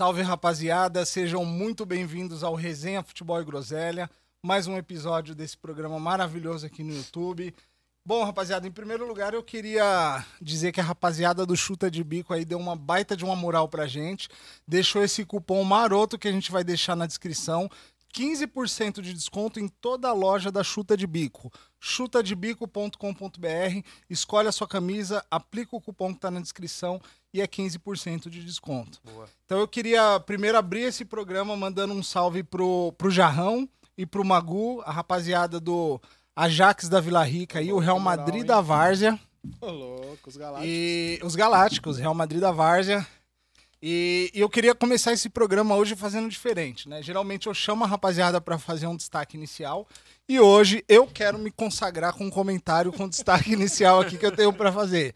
Salve rapaziada, sejam muito bem-vindos ao Resenha Futebol e Groselha, mais um episódio desse programa maravilhoso aqui no YouTube. Bom, rapaziada, em primeiro lugar eu queria dizer que a rapaziada do Chuta de Bico aí deu uma baita de uma moral pra gente, deixou esse cupom maroto que a gente vai deixar na descrição, 15% de desconto em toda a loja da Chuta de Bico. chutadebico.com.br, escolhe a sua camisa, aplica o cupom que está na descrição e é 15% de desconto. Boa. Então eu queria primeiro abrir esse programa mandando um salve pro, pro Jarrão e pro Magu, a rapaziada do Ajax da Vila Rica e o Real Madrid da Várzea. Ô, louco, os galácticos. E os Galácticos, Real Madrid da Várzea. E, e eu queria começar esse programa hoje fazendo diferente, né? Geralmente eu chamo a rapaziada para fazer um destaque inicial e hoje eu quero me consagrar com um comentário com destaque inicial aqui que eu tenho para fazer.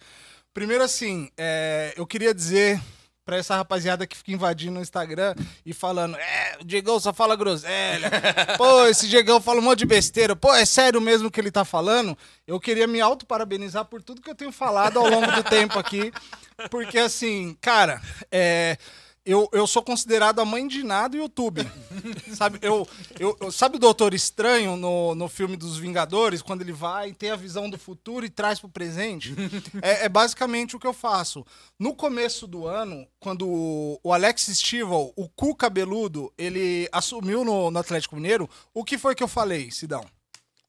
Primeiro assim, é, eu queria dizer pra essa rapaziada que fica invadindo o Instagram e falando, é, o Diegão só fala groselha. Pô, esse Diegão fala um monte de besteira. Pô, é sério mesmo que ele tá falando? Eu queria me auto-parabenizar por tudo que eu tenho falado ao longo do tempo aqui. Porque, assim, cara, é, eu, eu sou considerado a mãe de nada do YouTube. sabe, eu, eu, sabe o Doutor Estranho no, no filme dos Vingadores, quando ele vai e tem a visão do futuro e traz pro presente? é, é basicamente o que eu faço. No começo do ano, quando o, o Alex Stival, o cu cabeludo, ele assumiu no, no Atlético Mineiro, o que foi que eu falei, Sidão?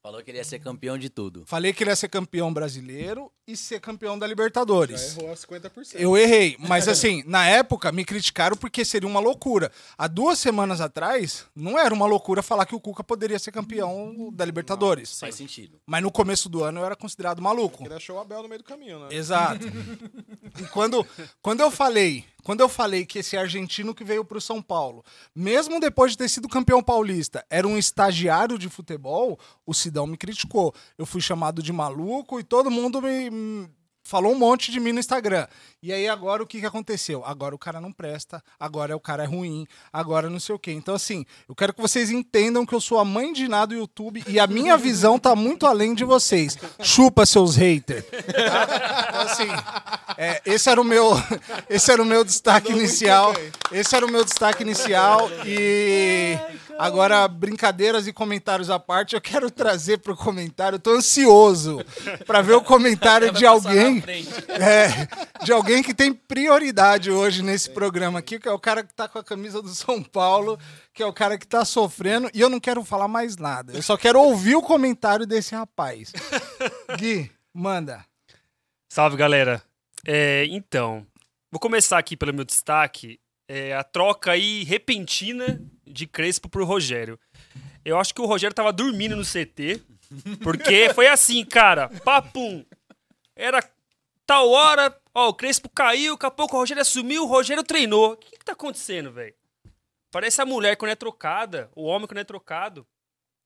Falou que ele ia ser campeão de tudo. Falei que ele ia ser campeão brasileiro e ser campeão da Já Libertadores. errou a 50%. Eu errei, mas assim, na época me criticaram porque seria uma loucura. Há duas semanas atrás, não era uma loucura falar que o Cuca poderia ser campeão da Libertadores. Faz sentido. Mas no começo do ano eu era considerado maluco. Ele achou o Abel no meio do caminho, né? Exato. E quando, quando eu falei, quando eu falei que esse argentino que veio pro São Paulo, mesmo depois de ter sido campeão paulista, era um estagiário de futebol, o Sidão me criticou. Eu fui chamado de maluco e todo mundo me falou um monte de mim no Instagram. E aí agora o que, que aconteceu? Agora o cara não presta, agora o cara é ruim, agora não sei o quê. Então assim, eu quero que vocês entendam que eu sou a mãe de nada do YouTube e a minha visão tá muito além de vocês. Chupa seus haters. Então, assim, é, esse era o meu, esse era o meu destaque inicial. Esse era o meu destaque inicial e agora brincadeiras e comentários à parte, eu quero trazer pro comentário. Eu tô ansioso para ver o comentário de alguém, é, de alguém que tem prioridade hoje nesse programa aqui, que é o cara que tá com a camisa do São Paulo, que é o cara que tá sofrendo e eu não quero falar mais nada. Eu só quero ouvir o comentário desse rapaz. Gui, manda. Salve, galera. É, então, vou começar aqui pelo meu destaque. É, a troca aí repentina de Crespo pro Rogério. Eu acho que o Rogério tava dormindo no CT, porque foi assim, cara, papum. Era tal hora, ó, o Crespo caiu, daqui a pouco o Rogério assumiu, o Rogério treinou. O que que tá acontecendo, velho? Parece a mulher quando é trocada, o homem quando é trocado.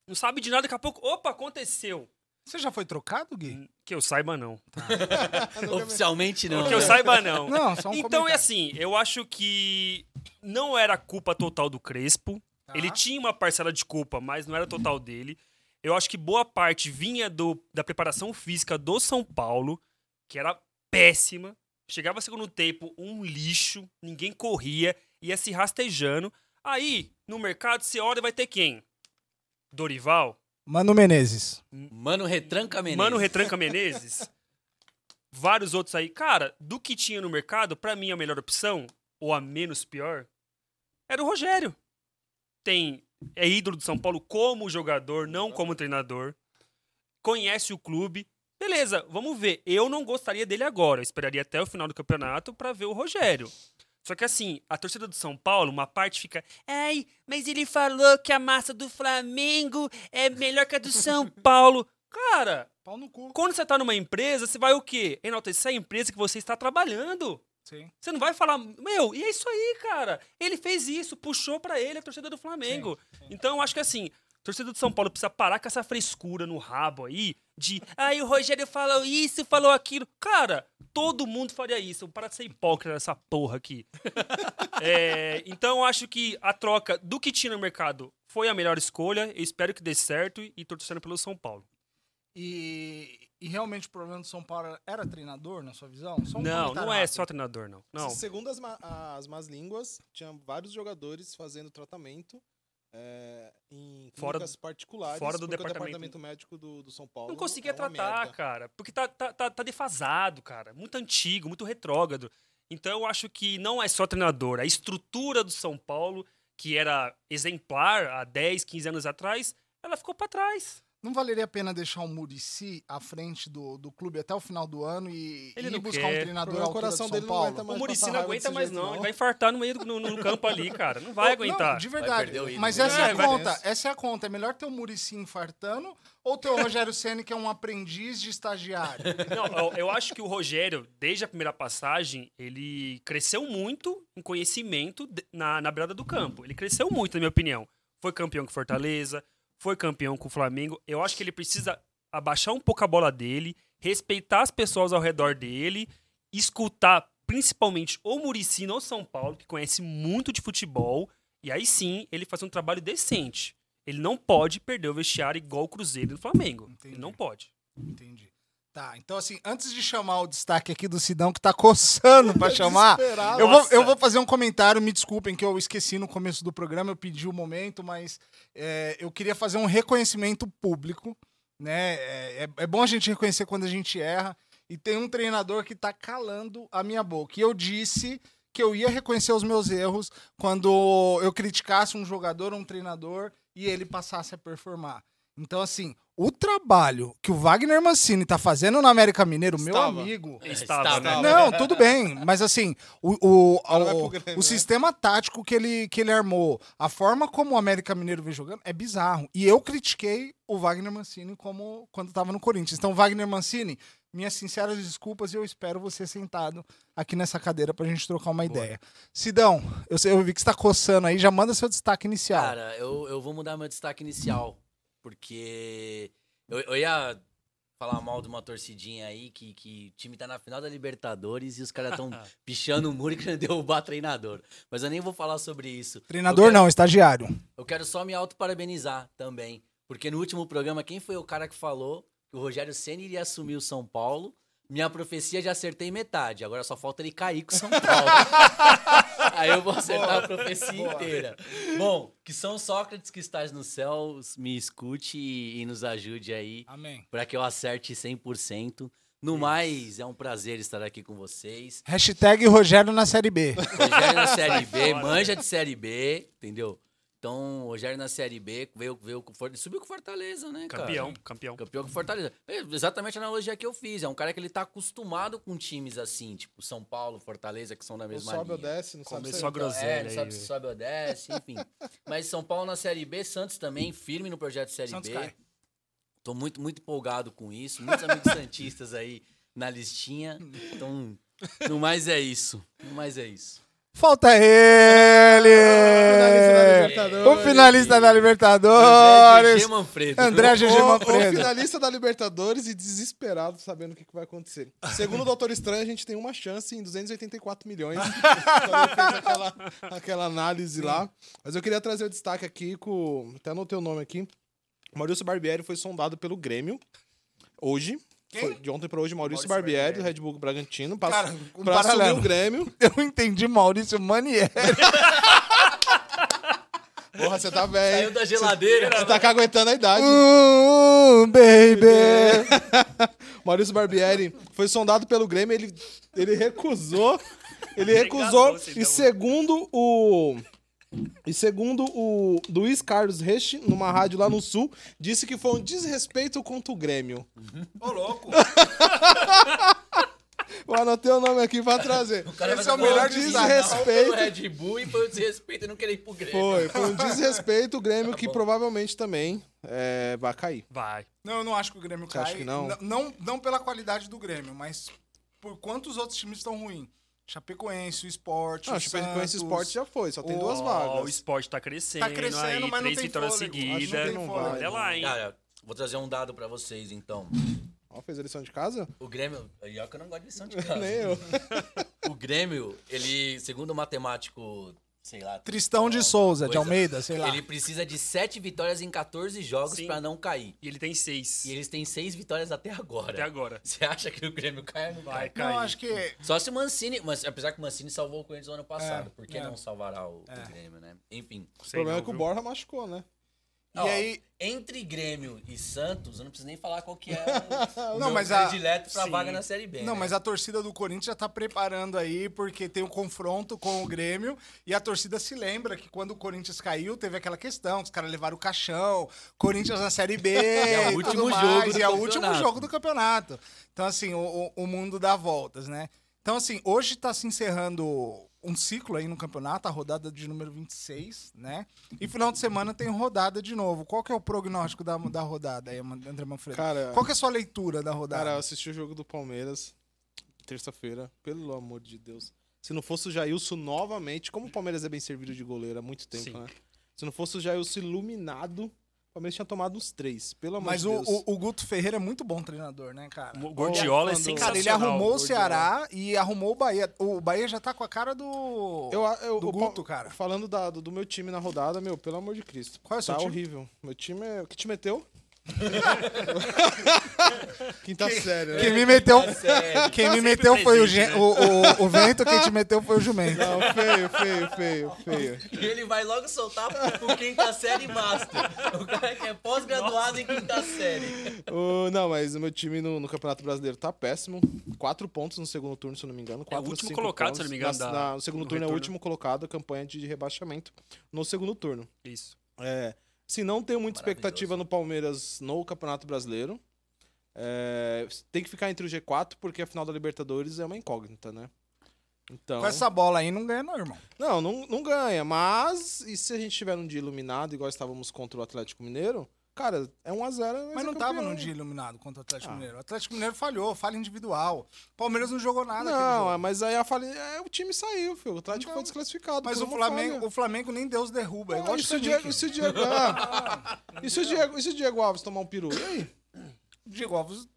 Não sabe de nada, daqui a pouco, opa, aconteceu. Você já foi trocado, Gui? Que eu saiba, não. Oficialmente não. Que eu né? saiba, não. Não, só um Então é assim, eu acho que não era culpa total do Crespo. Tá. Ele tinha uma parcela de culpa, mas não era total dele. Eu acho que boa parte vinha do, da preparação física do São Paulo, que era péssima. Chegava segundo tempo, um lixo, ninguém corria, ia se rastejando. Aí, no mercado, você olha e vai ter quem? Dorival? Mano Menezes. Mano Retranca Menezes. Mano Retranca Menezes. Vários outros aí. Cara, do que tinha no mercado, pra mim a melhor opção, ou a menos pior, era o Rogério. Tem. É ídolo do São Paulo como jogador, não como treinador. Conhece o clube. Beleza, vamos ver. Eu não gostaria dele agora. Eu esperaria até o final do campeonato pra ver o Rogério. Só que assim, a torcida do São Paulo, uma parte fica. Ai, mas ele falou que a massa do Flamengo é melhor que a do São Paulo. Cara, Pau no cu. quando você tá numa empresa, você vai o quê? Enaltecer a empresa que você está trabalhando. Sim. Você não vai falar, meu, e é isso aí, cara. Ele fez isso, puxou pra ele a torcida do Flamengo. Então, eu acho que assim, a torcida do São Paulo precisa parar com essa frescura no rabo aí de, ai, o Rogério falou isso, falou aquilo. Cara, todo mundo faria isso. Para de ser hipócrita nessa porra aqui. É, então, eu acho que a troca do que tinha no mercado foi a melhor escolha. Eu espero que dê certo e tô torcendo pelo São Paulo. E, E realmente o problema do São Paulo era treinador, na sua visão? Só um não, não é rápido. só treinador, não. Não. Segundo as, as más línguas, tinha vários jogadores fazendo tratamento é, em Fora clínicas particulares. fora do departamento. departamento médico do, do São Paulo Não conseguia é tratar, merda. cara. Porque tá, tá, tá, tá defasado, cara. Muito antigo, muito retrógrado. Então eu acho que não é só treinador. A estrutura do São Paulo, que era exemplar há 10, 15 anos atrás, ela ficou pra trás. Não valeria a pena deixar o Murici à frente do, do clube até o final do ano e, Ele e não buscar quer. um treinador O à altura do coração São dele não Paulo? aguenta O Murici não aguenta mais, não. não. Ele vai infartar no meio do no, no campo ali, cara. Não vai Não, aguentar. de Vai verdade. Mas essa é, É, a conta. Essa é a conta. É melhor ter o Murici infartando ou ter o Rogério Ceni que é um aprendiz de estagiário? Não, eu, eu acho que o Rogério, desde a primeira passagem, ele cresceu muito em conhecimento de- na, na beirada do campo. Ele cresceu muito, na minha opinião. Foi campeão com Fortaleza, foi campeão com o Flamengo. Eu acho que ele precisa abaixar um pouco a bola dele, respeitar as pessoas ao redor dele, escutar principalmente o Murici no São Paulo, que conhece muito de futebol, e aí sim ele fazer um trabalho decente. Ele não pode perder o vestiário igual o Cruzeiro e o Flamengo. Entendi. Ele não pode. Entendi. Tá, então assim, antes de chamar o destaque aqui do Sidão, que tá coçando pra chamar, eu vou, eu vou fazer um comentário, me desculpem que eu esqueci no começo do programa, eu pedi o momento, mas é, eu queria fazer um reconhecimento público, né? É, é- é bom a gente reconhecer quando a gente erra, e tem um treinador que tá calando a minha boca. E eu disse que eu ia reconhecer os meus erros quando eu criticasse um jogador ou um treinador e ele passasse a performar. Então, assim, o trabalho que o Wagner Mancini tá fazendo no América Mineiro, meu Estava. amigo. Estava, Estava. né? Não, tudo bem, mas assim, o, o, o, Grêmio, o né? sistema tático que ele, que ele armou, a forma como o América Mineiro vem jogando é bizarro. E eu critiquei o Wagner Mancini como quando tava no Corinthians. Então, Wagner Mancini, minhas sinceras desculpas e eu espero você sentado aqui nessa cadeira pra gente trocar uma ideia. Sidão, eu, sei- eu vi que você tá coçando aí, já manda seu destaque inicial. Cara, eu, eu vou mudar meu destaque inicial. Porque eu, eu ia falar mal de uma torcidinha aí que, que o time tá na final da Libertadores e os caras tão pichando o muro e querendo derrubar treinador. Mas eu nem vou falar sobre isso. Treinador Eu quero- não, estagiário. Eu quero só me auto-parabenizar também. Porque no último programa, quem foi o cara que falou que o Rogério Senna iria assumir o São Paulo? Minha profecia já acertei metade. Agora só falta ele cair com o São Paulo. Aí eu vou acertar a profecia inteira. Bom, que São Sócrates que estás nos céus, me escute e, e nos ajude aí Amém. para que eu acerte 100%. No mais, é um prazer estar aqui com vocês. Hashtag Rogério na Série B. Rogério na Série B, manja de Série B, entendeu? Então, o Rogério na Série B veio, veio com For- subiu com Fortaleza, né, cara? Campeão, campeão. Campeão com Fortaleza. É exatamente a analogia que eu fiz. É um cara que ele tá acostumado com times assim, tipo São Paulo, Fortaleza, que são da Não mesma sobe ou linha. desce, não sabe Começou se a groselha. É, não sabe se sobe ou desce, enfim. Mas São Paulo na Série B, Santos também, firme no projeto Série Santos B. cai. Tô muito, muito empolgado com isso. Muitos amigos santistas aí na listinha. Então, no mais é isso. No mais é isso. Falta ele! Finalista da O finalista da André Libertadores. GG Manfredo. André GG O- O Manfredo. finalista da Libertadores e desesperado sabendo o que, que vai acontecer. Segundo o Doutor Estranho, a gente tem uma chance em 284 milhões. fez aquela, aquela análise lá. Mas eu queria trazer o destaque aqui com. Até anotei o nome aqui. Maurício Barbieri foi sondado pelo Grêmio hoje. Quem? Foi de ontem para hoje, Maurício, Maurício Barbieri, Barbieri. do Red Bull Bragantino, pra, Cara, um pra assumir o Grêmio. Eu entendi Maurício Manieri. Porra, você tá Saiu velho. da geladeira. Você tá aguentando a idade. Uh, baby. Maurício Barbieri foi sondado pelo Grêmio, ele, ele recusou. Ele Obrigado, recusou. você, E segundo o. E segundo o Luiz Carlos Reche, numa rádio lá no Sul, disse que foi um desrespeito contra o Grêmio. Ô, louco. Eu anotei o nome aqui pra trazer. O cara Esse é o melhor desrespeito. pelo Red Bull e foi o desrespeito e não querer ir pro Grêmio. Foi, foi um desrespeito o Grêmio Tá que provavelmente também é, vai cair. Vai. Não, eu não acho que o Grêmio Você cai. acha que não? N- não? Não pela qualidade do Grêmio, mas por quantos outros times estão ruins. Chapecoense, o Sport, Não, o Chapecoense Santos. Sport já foi, só tem o- duas Ó, O vagas. esporte tá crescendo, Tá crescendo, aí, mas não três tem vitórias fôlego. Acho que seguidas. não vai, Olha lá, hein? Cara, vou trazer um dado pra vocês, então. Ó, fez a lição de casa? O Grêmio... E eu não gosto de lição de casa. Nem eu. O Grêmio, ele, segundo o matemático sei lá. Tristão de Souza, de coisa. Almeida, sei lá. Ele precisa de 7 vitórias em 14 jogos pra não cair. E ele tem seis. E eles têm 6 vitórias até agora. Até agora. Você acha que o Grêmio cai ou não Vai. Não, acho que Só se o Mancini. Mas, apesar que o Mancini salvou o Corinthians no ano passado. É, por que é. não salvará o, o É. Grêmio, né? Enfim. O problema não, é que o? Borja machucou, né? E Ó, aí- Entre Grêmio e Santos, eu não preciso nem falar qual que é o, Não, meu mas a- predileto pra Sim. vaga na Série B. Não, né? mas a torcida do Corinthians já tá preparando aí, porque tem o confronto com o Grêmio, e a torcida se lembra que quando o Corinthians caiu, teve aquela questão, que os caras levaram o caixão, Corinthians na Série B, É o último jogo mais, do e é o último jogo do campeonato. Então, assim, o, o- o mundo dá voltas, né? Então, assim, hoje tá se encerrando um ciclo aí no campeonato, a rodada de número 26, né? E final de semana tem rodada de novo. Qual que é o prognóstico da, da rodada aí, André Manfredo? Cara, Qual que é a sua leitura da rodada? cara, eu assisti o jogo do Palmeiras terça-feira, pelo amor de Deus. Se não fosse o Jailson novamente, como o Palmeiras é bem servido de goleiro há muito tempo, Sim. né? Se não fosse o Jailson iluminado, o Palmeiras tinha tomado uns três, pelo amor Mas de o, Deus. o, o Guto Ferreira é muito bom treinador, né, cara? O Gordiola é sensacional. Cara, ele arrumou o. Ceará e arrumou o Bahia. O Bahia já tá com a cara do. Eu, eu, do o Guto, cara. Falando da- do, do meu time na rodada, meu, pelo amor de Cristo. Qual é o seu tá time? horrível. Meu time é. Que time é teu? Quinta série, né? Quem me meteu, quem me meteu foi o, presente, né? o, o, o vento, quem te meteu foi o jumento. Não, feio, feio, feio, feio. E ele vai logo soltar o quinta série master. O cara que é pós-graduado em quinta série. Ô, não, mas o meu time no, no Campeonato Brasileiro tá péssimo. Quatro pontos no segundo turno, se eu não me engano. Quatro, É último cinco colocado, pontos. se eu não me engano, Na- da- na- o segundo do turno é o retorno. último colocado, campanha de rebaixamento no segundo turno. Isso. É, se não tenho muita expectativa no Palmeiras no Campeonato Brasileiro. É, tem que ficar entre o G4, porque a final da Libertadores é uma incógnita, né? Então. Com essa bola aí não ganha, não, irmão. Não, não, não ganha. Mas, e se a gente tiver num dia iluminado, igual estávamos contra o Atlético Mineiro? Cara, é 1x0. Mas não tava num dia iluminado contra o Atlético Ah. Mineiro. O Atlético Mineiro falhou, falha individual. O Palmeiras não jogou nada Não, é, mas aí a falha, é, o time saiu, filho. O Atlético Então, foi desclassificado. Mas o Flamengo, falha. o Flamengo nem Deus derruba. É Ah, igual e, se o Titanic. Diego, e se o Diego, ah, e se o Diego, e se o Diego Alves tomar um peru? E aí? Diego Alves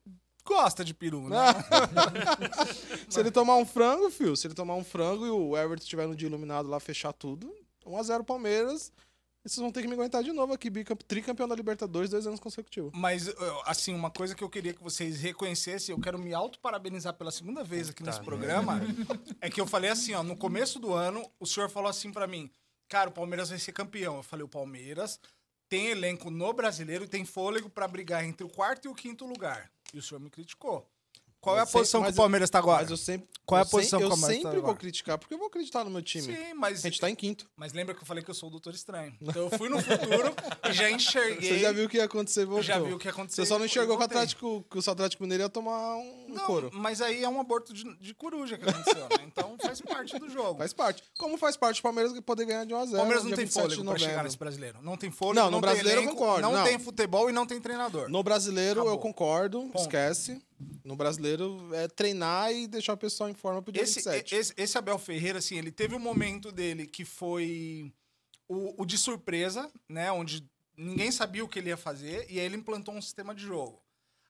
gosta de peru, né? se ele tomar um frango, filho, se ele tomar um frango e o Everton estiver no dia iluminado lá, fechar tudo, 1x0 Palmeiras, e vocês vão ter que me aguentar de novo aqui, bicamp- tricampeão da Libertadores, dois anos consecutivos. Mas, assim, uma coisa que eu queria que vocês reconhecessem, eu quero me auto-parabenizar pela segunda vez aqui nesse programa, é que eu falei assim, ó, no começo do ano, o senhor falou assim pra mim, cara, o Palmeiras vai ser campeão. Eu falei, o Palmeiras tem elenco no brasileiro e tem fôlego pra brigar entre o quarto e o quinto lugar. E o senhor me criticou. Qual é a posição que o Palmeiras tá agora? Mas eu sempre. Qual é a eu posição que o Eu Palmeiras tá sempre vou agora? criticar, porque eu vou acreditar no meu time. Sim, mas, A gente tá em quinto. mas lembra que eu falei que eu sou o Doutor Estranho. Então eu fui no futuro e já enxerguei. Você já viu o que ia acontecer voltou. já viu o que aconteceu. Você só não enxergou que o. Atlético, que o Atlético Mineiro ia tomar um Não, couro. mas aí é um aborto de, de coruja que aconteceu, né? Então faz parte do jogo. Faz parte. Como faz parte o Palmeiras poder ganhar de 1 a 0 O Palmeiras não tem 27 de fôlego pra chegar nesse brasileiro. Não tem fôlego, Não, não, no tem brasileiro eu elenco, concordo, não, não. tem futebol e não tem treinador. No brasileiro eu Acabou. concordo, esquece. No brasileiro é treinar e deixar o pessoal em forma pro dia Esse, 27. esse, esse Abel Ferreira, assim, ele teve um momento dele que foi o, o de surpresa, né? Onde ninguém sabia o que ele ia fazer e aí ele implantou um sistema de jogo.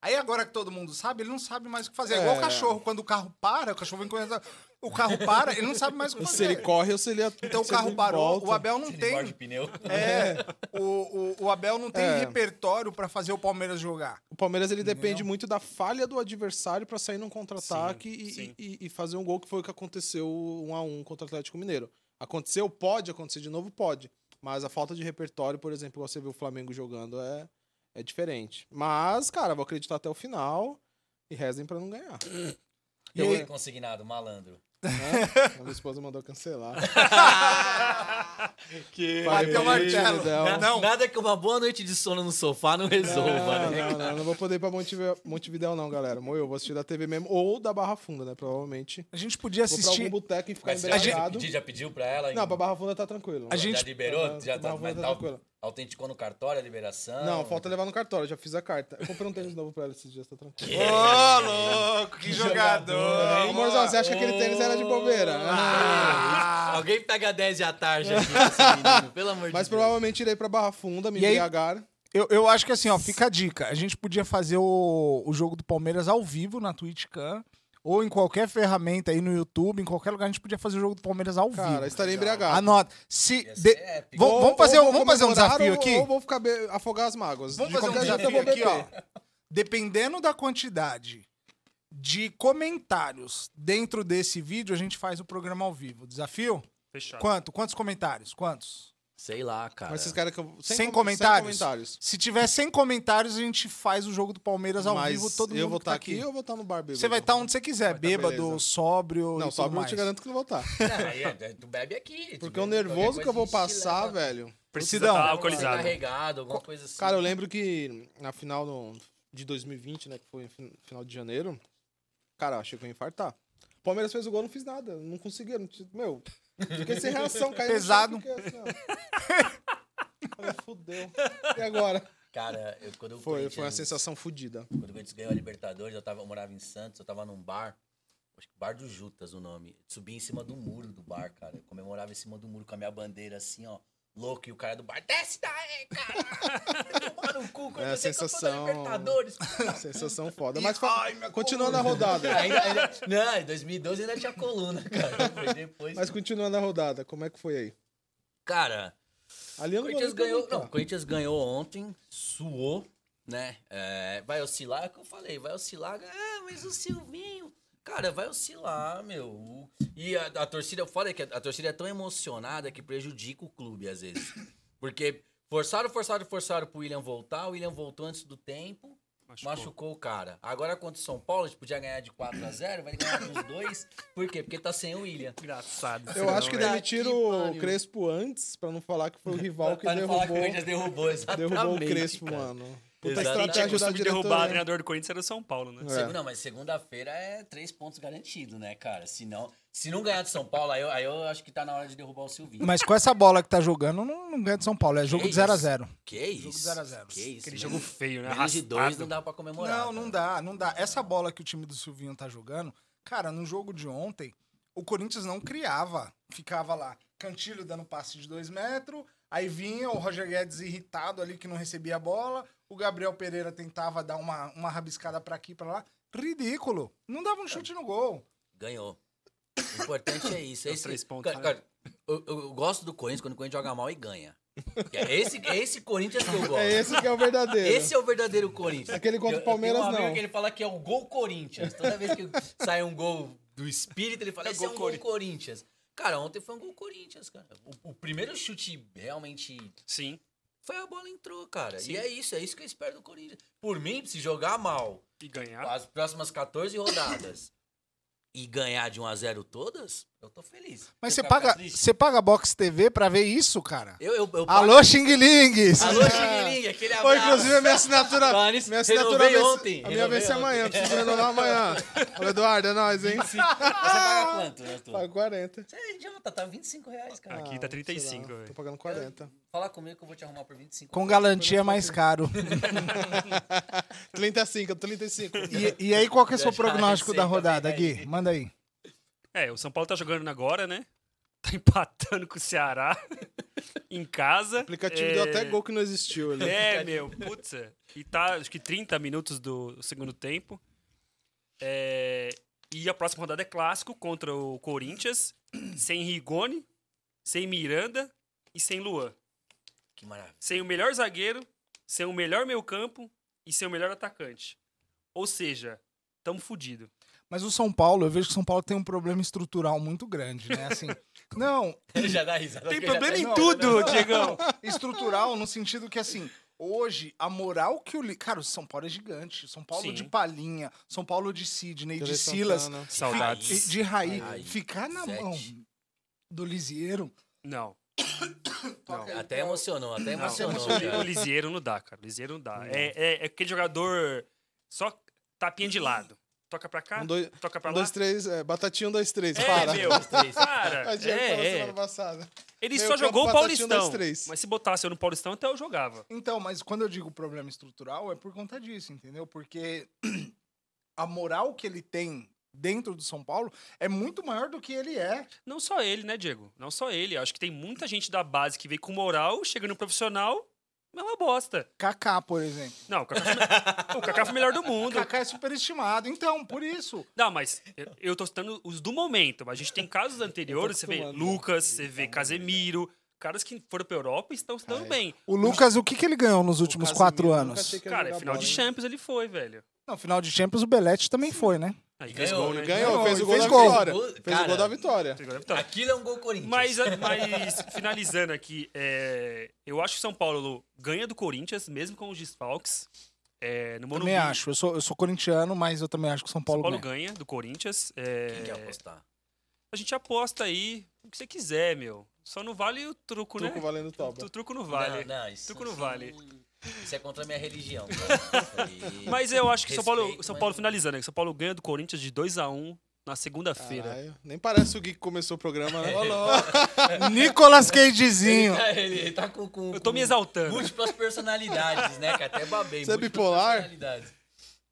Aí agora que todo mundo sabe, ele não sabe mais o que fazer. É igual o É. cachorro, quando o carro para, o cachorro vem correndo, o carro para, ele não sabe mais o que se fazer. ele corre ou se ele Então o se carro parou, volta. o Abel não Ele tem. o pneu. É, o, o, o Abel não tem É. repertório pra fazer o Palmeiras jogar. O Palmeiras ele depende muito da falha do adversário pra sair num contra-ataque Sim, e, sim. e- e fazer um gol que foi o que aconteceu 1 a 1 contra o Atlético Mineiro. Aconteceu, pode acontecer de novo, pode. Mas a falta de repertório, por exemplo, você vê o Flamengo jogando, é, é diferente. Mas, cara, vou acreditar até o final e rezem pra não ganhar. E Eu aí- consignado, malandro. A minha esposa mandou cancelar. Que... Bateu o martelo. Não. Não, Nada que uma boa noite de sono no sofá não resolva, Não, né? não, não, não vou poder ir pra Montevideo, Montevideo não, galera. Mo, Eu vou assistir da TV mesmo, ou da Barra Funda, né? Provavelmente. a gente podia Vou pra algum assistir. boteco e ficar você já, embriagado. pedi- já pediu pra ela? Não, pra Barra Funda tá tranquilo. A gente- Já liberou? Já tá, tá tá, tranquilo. Autenticou no cartório a liberação? Não, falta levar no cartório, já fiz a carta. Eu comprei um tênis novo pra ela esses dias, tá tranquilo. Ô, louco, que jogador! Ô, Amorzão, você acha que aquele tênis era de bobeira? Ah, Alguém pega 10 de à tarde aqui pra esse menino, pelo amor de Mas Deus. provavelmente irei pra Barra Funda, me E embriagar. eu, eu acho que assim, ó, fica a dica. A gente podia fazer o, o jogo do Palmeiras ao vivo na Twitch Cam ou em qualquer ferramenta aí no YouTube, em qualquer lugar, a gente podia fazer o jogo do Palmeiras ao Cara, vivo. estaria embriagado. Anota. Se de- Ou- vamos fazer, ou um- vamos fazer um desafio ou- aqui? Ou vou ficar be- afogar as mágoas. Vamos De fazer um desafio aqui, ó. Dependendo da quantidade de comentários dentro desse vídeo, a gente faz o programa ao vivo. Desafio? Fechado. Quanto? Quantos comentários? Quantos? Sei lá, cara. Mas vocês querem que eu... Sem com- comentários? comentários. Se tiver 100 comentários, a gente faz o jogo do Palmeiras ao Mas vivo, todo mundo eu vou que tá estar aqui ou eu vou estar no bar bêbado? Você vai estar onde você quiser, Vai tá bêbado, beleza. sóbrio Não, e só tudo eu mais. te garanto que não vou estar. Não, aí é- tu bebe aqui. Porque o nervoso que eu vou passar, leva- velho... Precisa estar Tá alcoolizado. carregado, alguma coisa assim. Cara, eu lembro que na final de 2020, né, que foi fin- final de janeiro, cara, eu achei que eu ia infartar. O Palmeiras fez o gol, não fiz nada, não conseguia, não meu, fiquei sem reação, chão, Pesado. fiquei assim, ó. Falei, fudeu. E agora? Cara, eu, quando o Foi, foi uma sensação fodida. Quando o Corinthians ganhou a Libertadores, eu, tava, eu morava em Santos, eu tava num bar, acho que Bar do Jutas o nome. Subi em cima do muro do bar, cara. Eu comemorava em cima do muro com a minha bandeira assim, ó. Louco, e o cara do bar, desce daí, cara! Tomar no cu, É sensação- Libertadores. Sensação foda. Mas fa- continuando a rodada. Ainda, ainda, não, em 2012 ainda tinha coluna, cara. Depois. Mas continuando a rodada, como é que foi aí? Cara, Ali eu Corinthians ganhou. Não, o Corinthians ganhou ontem, suou, né? É, vai oscilar, é o que eu falei, vai oscilar. Ah, mas o Silvinho. Cara, vai oscilar, meu. E a, a torcida, fora é que a, a torcida é tão emocionada que prejudica o clube, às vezes. Porque forçaram, forçaram, forçaram pro William voltar, o William voltou antes do tempo. Machucou. Machucou o cara. Agora contra o São Paulo, a gente podia ganhar de 4 a 0 vai ganhar dos dois. Por quê? Porque tá sem o William. Engraçado. Eu acho que Puta demitiram que o. Crespo antes, pra não falar que foi o rival que Pra não falar que o derrubou, Corinthians derrubou, exatamente. derrubou o Crespo, cara. mano. Puta. Quem tinha estratégia de derrubar o treinador do Corinthians era o São Paulo, né? É. Não, mas segunda-feira é três pontos garantidos, né, cara? Se não, se não ganhar de São Paulo, aí eu, aí eu acho que tá na hora de derrubar o Silvinho. Mas com essa bola que tá jogando, não, não ganha de São Paulo. É jogo Que de 0x0. isso? Que isso? Jogo 0 a 0. Que isso? Aquele menos- jogo feio, né? Menos de dois não dá pra comemorar. Não, não cara. dá, não dá. Essa bola que o time do Silvinho tá jogando, cara, no jogo de ontem, o Corinthians não criava. Ficava lá, Cantilho dando passe de dois metros, aí vinha o Roger Guedes irritado ali que não recebia a bola, o Gabriel Pereira tentava dar uma, uma rabiscada pra aqui, pra lá. Ridículo. Não dava um chute no gol. Ganhou. O importante é isso. Os Esse, três pontos, cara, né? cara, eu, eu- eu gosto do Corinthians quando o Corinthians joga mal e ganha. É esse, é esse Corinthians que eu gosto. É esse que é o verdadeiro. Esse é o verdadeiro Corinthians. Aquele contra o Eu- eu Palmeiras, um amigo não. que ele fala que é o gol Corinthians. Toda vez que sai um gol do espírito, ele fala, É esse é gol um gol Cori- Corinthians. Cara, ontem foi um gol Corinthians, cara. O, o primeiro chute realmente Sim. Foi a bola entrou, cara. Sim. E é isso, é isso que eu espero do Corinthians. Por mim, se jogar mal E ganhar. as próximas 14 rodadas e ganhar de 1 a 0 todas, eu tô feliz. Mas Você paga, você paga Box TV pra ver isso, cara? Eu, eu, eu Alô, Xing Ling! Alô, Xing aquele abraço. Ou, inclusive, a minha assinatura. Clarice, minha assinatura vence, ontem, A minha vence amanhã. ontem. Preciso renovar amanhã. Ô, Eduardo, é nóis, hein? Você paga quanto, né, Paga 40. Você é idiota, tá 25 reais, cara. Aqui tá Ah, 35, sei lá, velho. Tô pagando 40. Fala comigo que eu vou te arrumar por 25. Com garantia é mais caro. 35, 35. E, e aí, qual que é o seu prognóstico da rodada. Gui? Manda aí. É, o São Paulo tá jogando agora, né? Tá empatando com o Ceará em casa. O aplicativo é... deu até gol que não existiu ali. É, meu, putz. E tá, acho que 30 minutos do segundo tempo. É, E a próxima rodada é clássico contra o Corinthians, sem Rigoni, sem Miranda e sem Luan. Que maravilha. Sem o melhor zagueiro, sem o melhor meio-campo e sem o melhor atacante. Ou seja, tamo fudido. Mas o São Paulo, eu vejo que o São Paulo tem um problema estrutural muito grande, né? Assim, não, Ele já dá risada. Tem já problema em não, tudo, não, não. Diegão. estrutural no sentido que, assim, hoje, a moral que o... li- Cara, o São Paulo é gigante. São Paulo Sim. de Palinha, São Paulo de Sidney, de Silas. Saudades. fi- de Raí. Raí. Ficar na Sete. mão do Lisieiro... Não. Não. Até emocionou, até Não, emocionou. o, Lisieiro não dá, cara. O Lisieiro não dá. É, é, é aquele jogador só tapinha de lado. Toca pra cá, Um, dois, toca pra um, lá. dois, três. É, batatinha, um, dois, três. É, para. meu. três. Cara, A Diego falou é, semana é. passada. Ele Meio só jogou o um, dois, Paulistão. três. Mas se botasse eu no Paulistão, até eu jogava. Então, mas quando eu digo problema estrutural, é por conta disso, entendeu? Porque a moral que ele tem dentro do São Paulo é muito maior do que ele é. Não só ele, né, Diego? Não só ele. Acho que tem muita gente da base que veio com moral, chega no profissional É uma bosta. Kaká, por exemplo. Não, o Kaká foi, me- o Kaká foi o melhor do mundo. Kaká é superestimado, então, por isso. Não, mas eu- tô citando os do momento. Mas a gente tem casos anteriores, você vê Lucas, você vê Casemiro, caras que foram pra Europa e estão se dando bem. O Lucas, o que, que ele ganhou nos últimos quatro anos? Cara, final de? Champions ele foi, velho. Não, final de Champions o Belete também foi, né? Aí fez Ganhou, gol, né? Ganhou, Ganhou, fez o gol fez da gol. vitória. Gol- Fez o cara, gol da vitória. Aquilo é um gol Corinthians. Mas, mas finalizando aqui, é, eu acho que o São Paulo ganha do Corinthians, mesmo com os desfalques. É, no Morumbi, Também acho. Eu sou, eu sou corintiano, mas eu também acho que o São São Paulo, Paulo ganha. ganha do Corinthians. é, Quem quer apostar? a gente aposta aí o que você quiser, meu. Só não vale o truco, Truco né? valendo O toba. truco não vale. Não, não, isso, Truco não isso vale. Isso é contra a minha religião. Mas eu acho que São Paulo, São mas- Paulo finalizando, né? São Paulo ganha do Corinthians de 2 a 1 na segunda-feira. Nem parece o Gui que começou o programa, né? Nicolas Cagezinho. Ele tá, ele, ele tá com, com, Eu tô me exaltando. múltiplas personalidades, né, cara? Até babei. Você é bipolar? personalidades.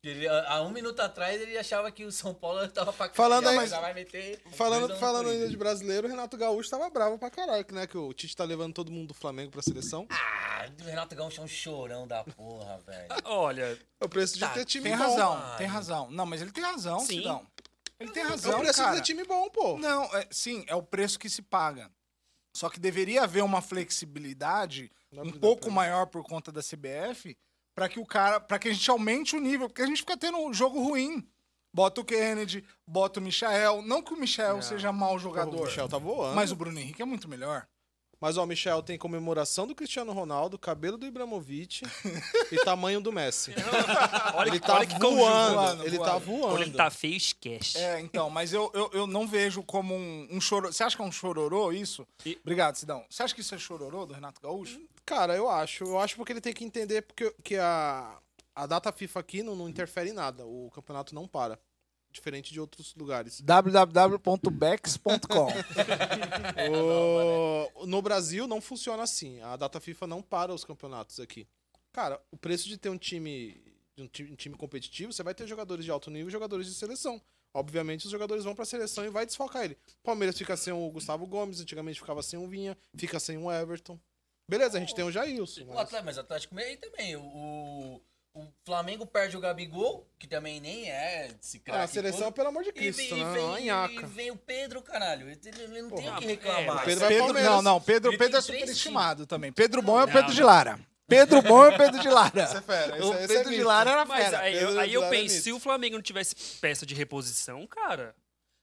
Ele, há um minuto atrás ele achava que o São Paulo tava pra Falando aí- vai- já vai meter. Falando, falando ainda de brasileiro, o Renato Gaúcho tava bravo pra caralho, né? Que o Tite tá levando todo mundo do Flamengo pra seleção. Ah, o Renato Gaúcho é um chorão da porra, velho. Olha, É o preço de Tá, ter time Tem bom. razão, Ai. tem razão. Não, mas ele tem razão, Sim. Sidão. Ele tem É razão, o preço cara. de ter time bom, pô. Não, é, sim, é o preço que se paga. Só que deveria haver uma flexibilidade Não um pouco pra- maior por conta da CBF para que o cara, para que a gente aumente o nível, porque a gente fica tendo um jogo ruim. Bota o Kennedy, bota o Michael, não que o Michael Não. seja mau O jogador, Michel tá voando. mas o Bruno Henrique é muito melhor. Mas ó, o Michel tem comemoração do Cristiano Ronaldo, cabelo do Ibrahimovic e tamanho do Messi. olha, ele tá olha que voando, conjunto. voando, ele voando. tá voando. Quando ele tá feio, esquece. É, então, mas eu, eu, eu não vejo como um, um chororô. Você acha que é um chororô isso? E- Obrigado, Sidão. Você acha que isso é chororô do Renato Gaúcho? Cara, eu acho. Eu acho porque ele tem que entender porque, que a, a data FIFA aqui não, não interfere em nada. O campeonato não para. Diferente de outros lugares. www.bex.com O- no Brasil não funciona assim. A data FIFA não para os campeonatos aqui. Cara, o preço de ter um time, de um time, um time competitivo, você vai ter jogadores de alto nível e jogadores de seleção. Obviamente, os jogadores vão pra seleção e vai desfocar ele. Palmeiras fica sem o Gustavo Gomes, antigamente ficava sem o Vinha, fica sem o Everton. Beleza, a gente tem o Jailson. O Mas... Atlético, mas o Atlético meio aí também. O, o, o Flamengo perde o Gabigol, que também nem é esse Ah, cara. a seleção, pelo amor de E, Cristo, vem- né? vem, Uma e vem o Pedro, caralho. Ele, ele não tem Porra, o que é, reclamar. o Pedro vai Pedro, Palmeiras. não, não, Pedro, Ele Pedro é tem superestimado também. Pedro bom é o Não, Pedro de não. Lara. Pedro bom é o Pedro de Lara. Isso é fera, isso o é- é Pedro de mito. Lara era Mas fera. aí, eu, Pedro aí eu é penso, mito. se o Flamengo não tivesse peça de reposição, cara,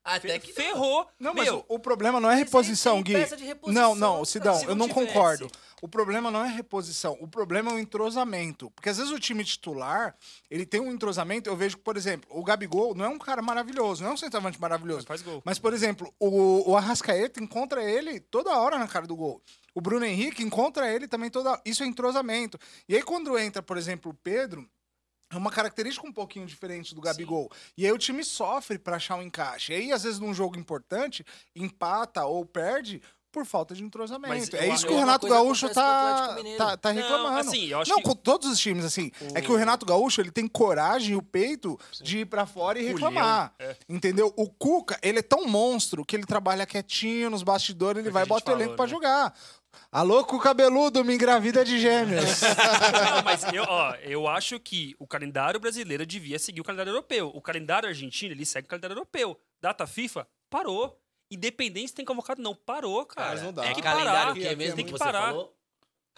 Até que ferrou. Não, mas Meu, o, o problema não é Mas reposição, Gui. peça de reposição, Não, não. Sidão, eu não concordo. O problema não é reposição, o problema é o entrosamento. Porque às vezes o time titular, ele tem um entrosamento, eu vejo que, por exemplo, o Gabigol não é um cara maravilhoso, não é um centroavante maravilhoso. faz gol. Mas, por exemplo, o, o Arrascaeta encontra ele toda hora na cara do gol. O Bruno Henrique encontra ele também toda Isso é entrosamento. E aí, quando entra, por exemplo, o Pedro, é uma característica um pouquinho diferente do Gabigol. E aí o time sofre pra achar um encaixe. E aí, às vezes, num jogo importante, empata ou perde por falta de entrosamento. Mas é isso que o Renato Gaúcho o tá, tá, tá Não, reclamando. assim, eu acho Não, que- com todos os times, assim. É que o Renato Gaúcho, ele tem coragem e o peito de ir pra fora e reclamar. é. Entendeu? O Cuca, ele é tão monstro que ele trabalha quietinho nos bastidores, ele É o vai botar o elenco né? jogar. Alô, Cuca cabeludo, me engravida de gêmeos. Não, mas eu, ó, eu acho que o calendário brasileiro devia seguir o calendário europeu. O calendário argentino, ele segue o calendário europeu. Data FIFA, parou. Independente se tem convocado, não. Parou, cara. Mas não dá. Tem É que calendário parar. que é mesmo tem que que você parar. falou?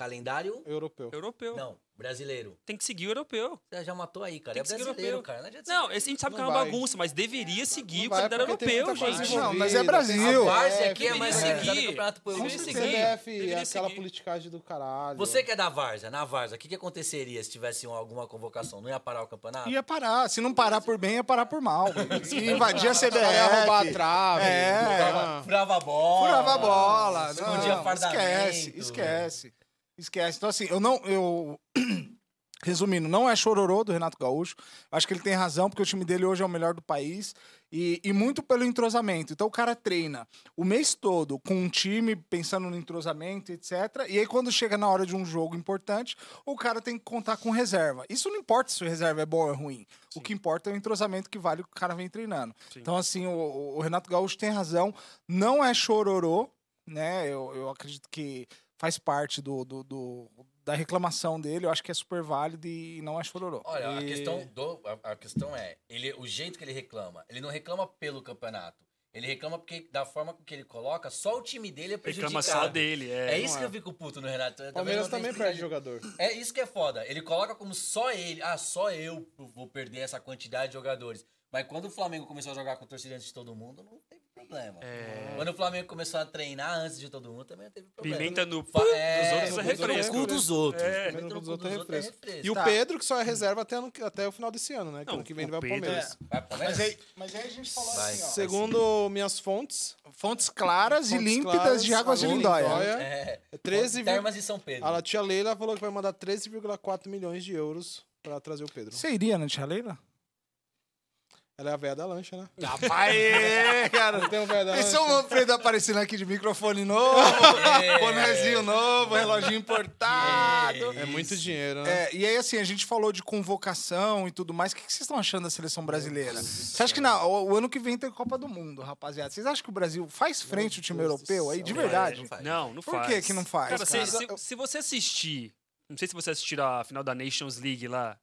Calendário? Europeu. Europeu. Não, brasileiro. Tem que seguir o europeu. Você já matou aí, cara. Tem É que seguir o brasileiro, europeu. cara. Não adianta Não, esse a gente sabe que é Não uma vai. bagunça, mas deveria seguir Não o calendário tem europeu, gente. Não, mas é Brasil. tem A CBF, aqui é mais organizada que seguir. o Campeonato Deveria seguir. CBF, Deveria aquela seguir. politicagem do caralho. Você que é da Várzea, na Várzea, o que, que aconteceria se tivesse um- alguma convocação? Não ia parar o campeonato? Ia parar. Se não parar por bem, ia parar por mal. Se invadir a CBF. Ia roubar a trave. É. Furava a bola. Furava a bola. Escondia Não, fardamento. esquece, esquece. Esquece. Então, assim, eu não. Eu... Resumindo, não é chororô do Renato Gaúcho. Acho que ele tem razão, porque o time dele hoje é o melhor do país. E, e muito pelo entrosamento. Então o cara treina o mês todo com um time pensando no entrosamento, etc. E aí, quando chega na hora de um jogo importante, o cara tem que contar com reserva. Isso não importa se o reserva é bom ou é ruim. O que importa é o entrosamento que vale o que o cara vem treinando. Sim. Então, assim, o, o Renato Gaúcho tem razão. Não é chororô, né? Eu, eu acredito que faz parte do, do- do- da reclamação dele, eu acho que é super válido e não é chororô. Olha, a E- questão, do, a, a questão é, ele, o jeito que ele reclama, ele não reclama pelo campeonato. Ele reclama porque, da forma com que ele coloca, só o time dele é prejudicado. Reclama só dele, é. É isso não que é. eu fico puto no Renato. Talvez Palmeiras também perde jogador. É isso que é foda. Ele coloca como só ele. Ah, só eu vou perder essa quantidade de jogadores. Mas quando o Flamengo começou a jogar com torcida antes de todo mundo, não teve problema. É. Quando o Flamengo começou a treinar antes de todo mundo, também não teve problema. Pimenta no Fa- é, dos outros é no refresco. No cu dos outros. É. Pimenta no cu dos outros é refresco. E o Tá. Pedro, que só é reserva até, ano- até o final desse ano, né? Que ano que vem ele vai pro Palmeiras. Vai, Palmeiras? Mas aí, mas aí a gente falou Vai. assim, ó. Segundo minhas fontes, Fontes claras e Fontes límpidas claras, de águas de lindóia. Lindóia. É. é 13, Termas de São Pedro. a tia Leila falou que vai mandar 13,4 milhões de euros pra trazer o Pedro. Você iria, né, tia Leila? Ela é a velha da lancha, né? Rapaz, cara. Não tem um velho da Esse é o Pedro aparecendo aqui de microfone novo, É. bonezinho novo, reloginho importado. É muito dinheiro, né? É, e aí, assim, a gente falou de convocação e tudo mais. O que vocês estão achando da seleção brasileira? Você acha que na- o, o ano que vem tem Copa do Mundo, rapaziada? Vocês acham que o Brasil faz frente ao time europeu aí, de verdade? Não faz. Não, não Por faz. que que não faz, Cara, se, cara? se, se você assistir, não sei se você assistiu a final da Nations League lá,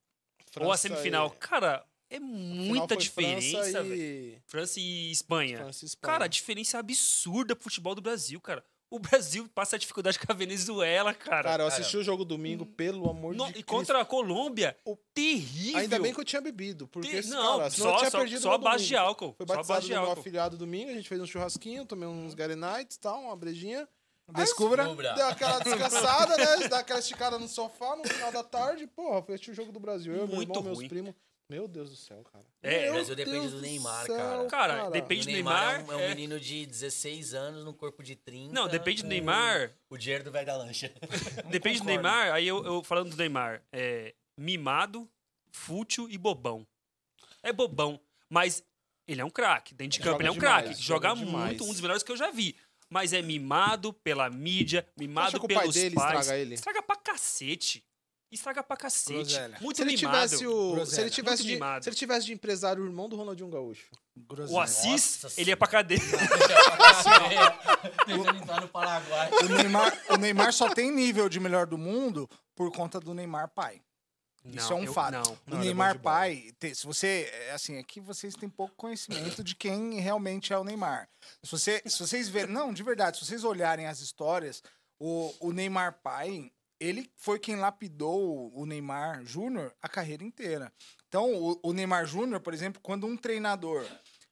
ou a França semifinal, e- cara, é muita diferença, França velho. e... França e Espanha. França e Espanha. Cara, a diferença é absurda pro futebol do Brasil, cara. O Brasil passa a dificuldade com a Venezuela, cara. Cara, eu assisti o jogo domingo, pelo amor No- de e Cristo. contra a Colômbia, terrível. Ainda bem que eu tinha bebido, porque, Te- não, cara, senão eu só, tinha só, perdido só no a base de álcool. Foi Só batizado do meu álcool. afilhado domingo, a gente fez um churrasquinho, tomei uns Gary Nights e tal, uma brejinha. Descubra. Descubra. Deu aquela descansada, né? Dá aquela esticada no sofá no final da tarde. Porra, foi assistir o jogo do Brasil. Eu, meu Muito irmão, meus ruim. primos. Meu Deus do céu, cara. É, Meu Brasil depende Deus do Neymar, céu, cara. Cara, depende O do Neymar, é um, Neymar, é um é- menino de 16 anos no corpo de 30. Não, depende do Neymar. O dinheiro do velho da lancha. Depende do. Neymar, aí eu, eu falando do Neymar, é mimado, fútil e bobão. É bobão, mas ele é um craque. Dentro de campo ele é um craque. joga Joga muito, um dos melhores que eu já vi. Mas é mimado pela mídia, mimado Acha que o pelos pai dele pais. estraga ele? Estraga pra cacete. Estraga pra cacete. Groselha. Muito Se ele mimado. tivesse o. Se Groselha. ele tivesse, Muito de, mimado. se ele tivesse de empresário o irmão do Ronaldinho Gaúcho. O Assis, Nossa ele ia pra cadeia. Tentando entrar no Paraguai. O Neymar, o Neymar só tem nível de melhor do mundo por conta do Neymar pai. Isso Não, é um eu- fato. não. o Não, é Neymar pai, te- se você, é, assim, aqui vocês têm pouco conhecimento de quem realmente é o Neymar. Se, você, se vocês verem, não, de verdade, se vocês olharem as histórias, o, o Neymar pai, ele foi quem lapidou o Neymar Júnior a carreira inteira. Então, o, Neymar Júnior, por exemplo, quando um treinador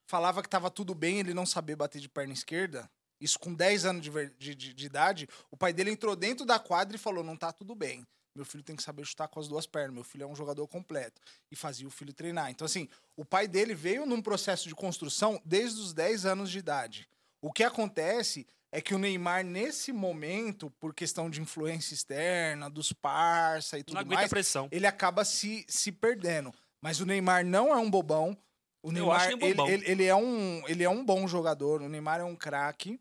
falava que estava tudo bem ele não saber bater de perna esquerda, isso com 10 anos de, de- de- de idade, o pai dele entrou dentro da quadra e falou: não tá tudo bem. Meu filho tem que saber chutar com as duas pernas. Meu filho é um jogador completo. E fazia o filho treinar. Então, assim, o pai dele veio num processo de construção desde os 10 anos de idade. O que acontece é que o Neymar, nesse momento, por questão de influência externa, dos parça e tudo Não mais, pressão. ele acaba se, se perdendo. Mas o Neymar não é um bobão. O Neymar, ele ele- ele é um, ele é um bom jogador. O Neymar é um craque.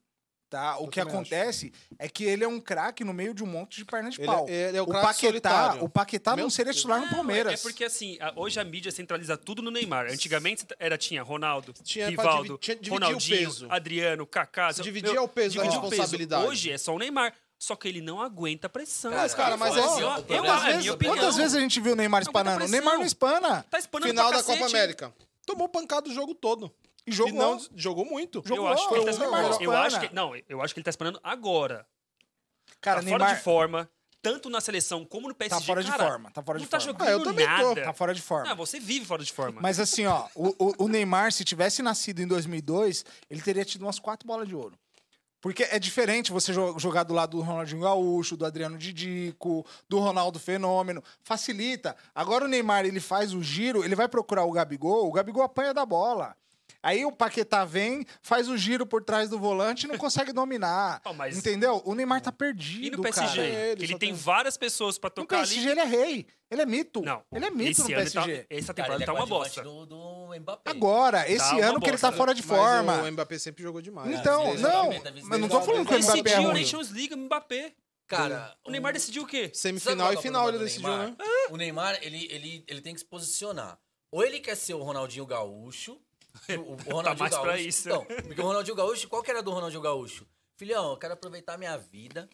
Tá? O Eu que acontece é que ele é um craque no meio de um monte de perna de Ele, pau. é- ele é o o Paquetá, solitário. o Paquetá Meu não seria titular no Não, Palmeiras. É porque assim, a- hoje a mídia centraliza tudo no Neymar. Antigamente era tinha Ronaldo, Tinha Rivaldo, tinha- Ronaldinho, peso. Adriano, Kaká. Se dividia o peso da dividia o responsabilidade. Hoje é só o Neymar. Só que ele não aguenta a pressão. Mas, cara, mas é assim, ó, eu- é Quantas, vezes, opinião. quantas vezes a gente viu o Neymar espanando? O. Neymar não espana. Tá espanando Final da Copa. América. Tomou pancada o jogo todo. E E jogou. não, jogou muito. Jogou. Eu acho que ele tá o Neymar espanando. Eu acho que, não, eu acho que ele tá espanando agora. Cara, tá Neymar fora de forma, tanto na seleção como no PSG. tá fora de cara, forma. Tá fora de não tá forma. jogando Ah, eu também tô. nada. Tá fora de forma. Ah, você vive fora de forma. Mas assim, ó, o, o- Neymar, se tivesse nascido em 2002, ele teria tido umas quatro bolas de ouro. Porque é diferente você jo- jogar do lado do Ronaldinho Gaúcho, do Adriano Didico, do Ronaldo Fenômeno. Facilita. Agora o Neymar, ele faz o giro, ele vai procurar o Gabigol, o Gabigol apanha da bola. Aí o Paquetá vem, faz o giro por trás do volante e não consegue dominar. Ó, mas- Entendeu? O Neymar tá perdido, E no PSG? cara. Ele que ele tem tem- várias pessoas pra No tocar ali. PSG ele é rei. Ele é mito. Não. Ele é mito esse no PSG. Tá, essa Cara, temporada ele é tá uma bosta. Do, do Mbappé. Agora, esse uma ano que ele tá fora de Mas forma. o Mbappé sempre jogou demais. Então, não, tá mas não tô falando que o Mbappé é Decidiu a ruim. Nations League, Mbappé. Cara, O Neymar decidiu o quê? Semifinal e é final ele decidiu, né? O Neymar, ele, ele, ele tem que se posicionar. Ou ele quer ser o Ronaldinho Gaúcho. O, o Ronaldinho Tá mais pra Gaúcho. isso. Não, porque o Ronaldinho Gaúcho, qual que era do Ronaldinho Gaúcho? Filhão, eu quero aproveitar minha vida.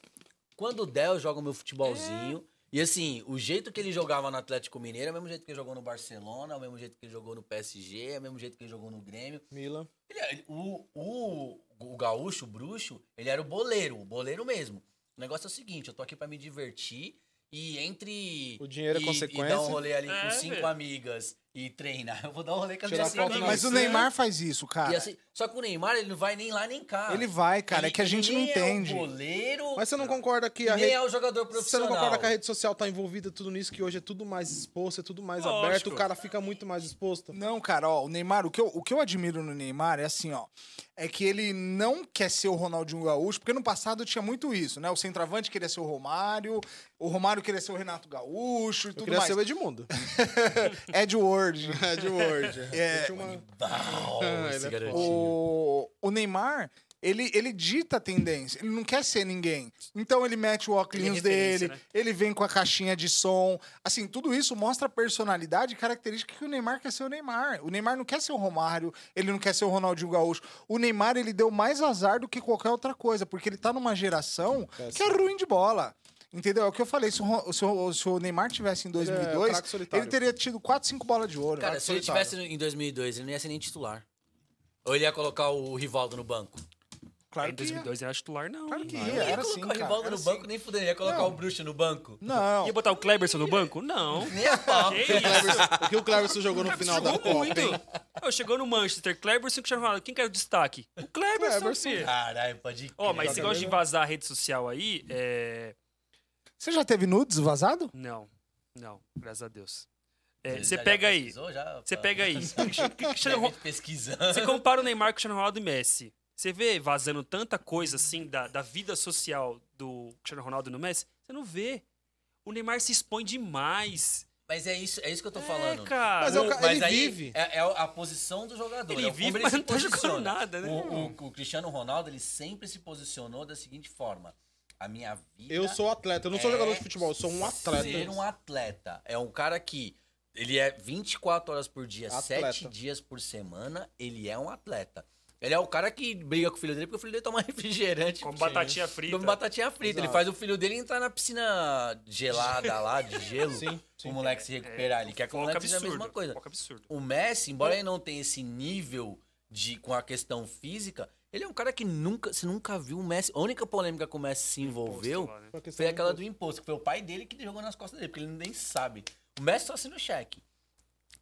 Quando der, eu jogo meu futebolzinho. E assim, o jeito que ele jogava no Atlético Mineiro é o mesmo jeito que ele jogou no Barcelona, é o mesmo jeito que ele jogou no PSG, é o mesmo jeito que ele jogou no Grêmio. Milan. Ele é- o, o, o gaúcho, o bruxo, ele era o boleiro, o boleiro mesmo. O negócio é o seguinte, eu tô aqui pra me divertir e entre... O dinheiro é e- consequência. E dar um rolê ali É, com cinco velho. amigas e treinar, eu vou dar um rolê com foto amigas. na Mas o. Neymar faz isso, cara. E assim, só que o Neymar, ele não vai nem lá nem cá. Ele vai, cara, é Ele- que a gente não entende. É o goleiro, Mas você não concorda que a nem rede... é o jogador Você profissional. não concorda que a rede social tá envolvida tudo nisso, que hoje é tudo mais exposto, é tudo mais Lógico. aberto, o cara fica muito mais exposto? Não, cara, ó, o Neymar, o que, eu, o que eu admiro no Neymar é assim, ó. É que ele não quer ser o Ronaldinho Gaúcho, porque no passado tinha muito isso, né? O centroavante queria ser o Romário, o Romário queria ser o Renato Gaúcho e Eu tudo queria mais. ser o Edmundo. Edward. Ed Word. É, Eu tinha uma- Bal, Ah, esse é. O, o Neymar, ele, ele dita a tendência, ele não quer ser ninguém. Então ele mete o óculos é dele, né? ele vem com a caixinha de som. Assim, tudo isso mostra a personalidade e característica que o Neymar quer ser o Neymar. O Neymar não quer ser o Romário, ele não quer ser o Ronaldinho Gaúcho. O Neymar, ele deu mais azar do que qualquer outra coisa, porque ele tá numa geração que é ruim de bola. Entendeu? É o que eu falei. Se o, se o- se o Neymar tivesse em Ele é 2002, craque solitário. ele teria tido 4, 5 bolas de ouro. Cara, se ele solitário. tivesse em 2002, ele não ia ser nem titular. Ou ele ia colocar o Rivaldo no banco? claro em que ia. 2002 era titular, não. Claro que Não ia, ia era colocar assim, o cara. Rivaldo era no banco, assim. nem fudendo. Ia colocar Não. o Bruxo no banco? Não. Ia botar o Kleberson no banco? Não. Nem a pau. Que? O que o Cleverson jogou no final da Jogou Copa, muito. hein? Ô, chegou no Manchester, Cleberson e Cristiano Ronaldo. Quem que era o destaque? O Cleberson, Cleberson. Caralho, pode Ó, crer. mas esse negócio de vazar a rede social aí, é... Você já teve nudes vazado? Não, não, graças a Deus. É, Você já pega aí, você pega aí. Cristiano pesquisando. Você compara o Neymar com o Cristiano Ronaldo e Messi. Você vê vazando tanta coisa assim da, da vida social do Cristiano Ronaldo no Messi? Você não vê. O Neymar se expõe demais. Mas é isso, é isso que eu tô É, falando. cara. Mas é o mas ele aí vive. É, é a posição do jogador. Ele é vive, ele mas não tá jogando nada, né? O, o- o Cristiano Ronaldo, ele sempre se posicionou da seguinte forma. A minha vida Eu sou atleta, eu não sou é jogador de futebol, eu sou um atleta. Ser um atleta. É um cara que ele é 24 horas por dia, Atleta. 7 dias por semana, ele é um atleta. Ele é o cara que briga com o filho dele porque o filho dele toma refrigerante. Com batatinha frita. Come batatinha frita. Ele Exato. faz o filho dele entrar na piscina gelada lá, de gelo. Sim, sim. O moleque se recuperar. Ele quer que o moleque seja a absurdo. mesma coisa. Absurdo. O Messi, embora ele não tenha esse nível de com a questão física, ele é um cara que nunca, você nunca viu o Messi. A única polêmica que o Messi se envolveu Posto lá, né? Foi aquela imposto. do imposto, que foi o pai dele que jogou nas costas dele, porque ele nem sabe. O Messi só assina o cheque.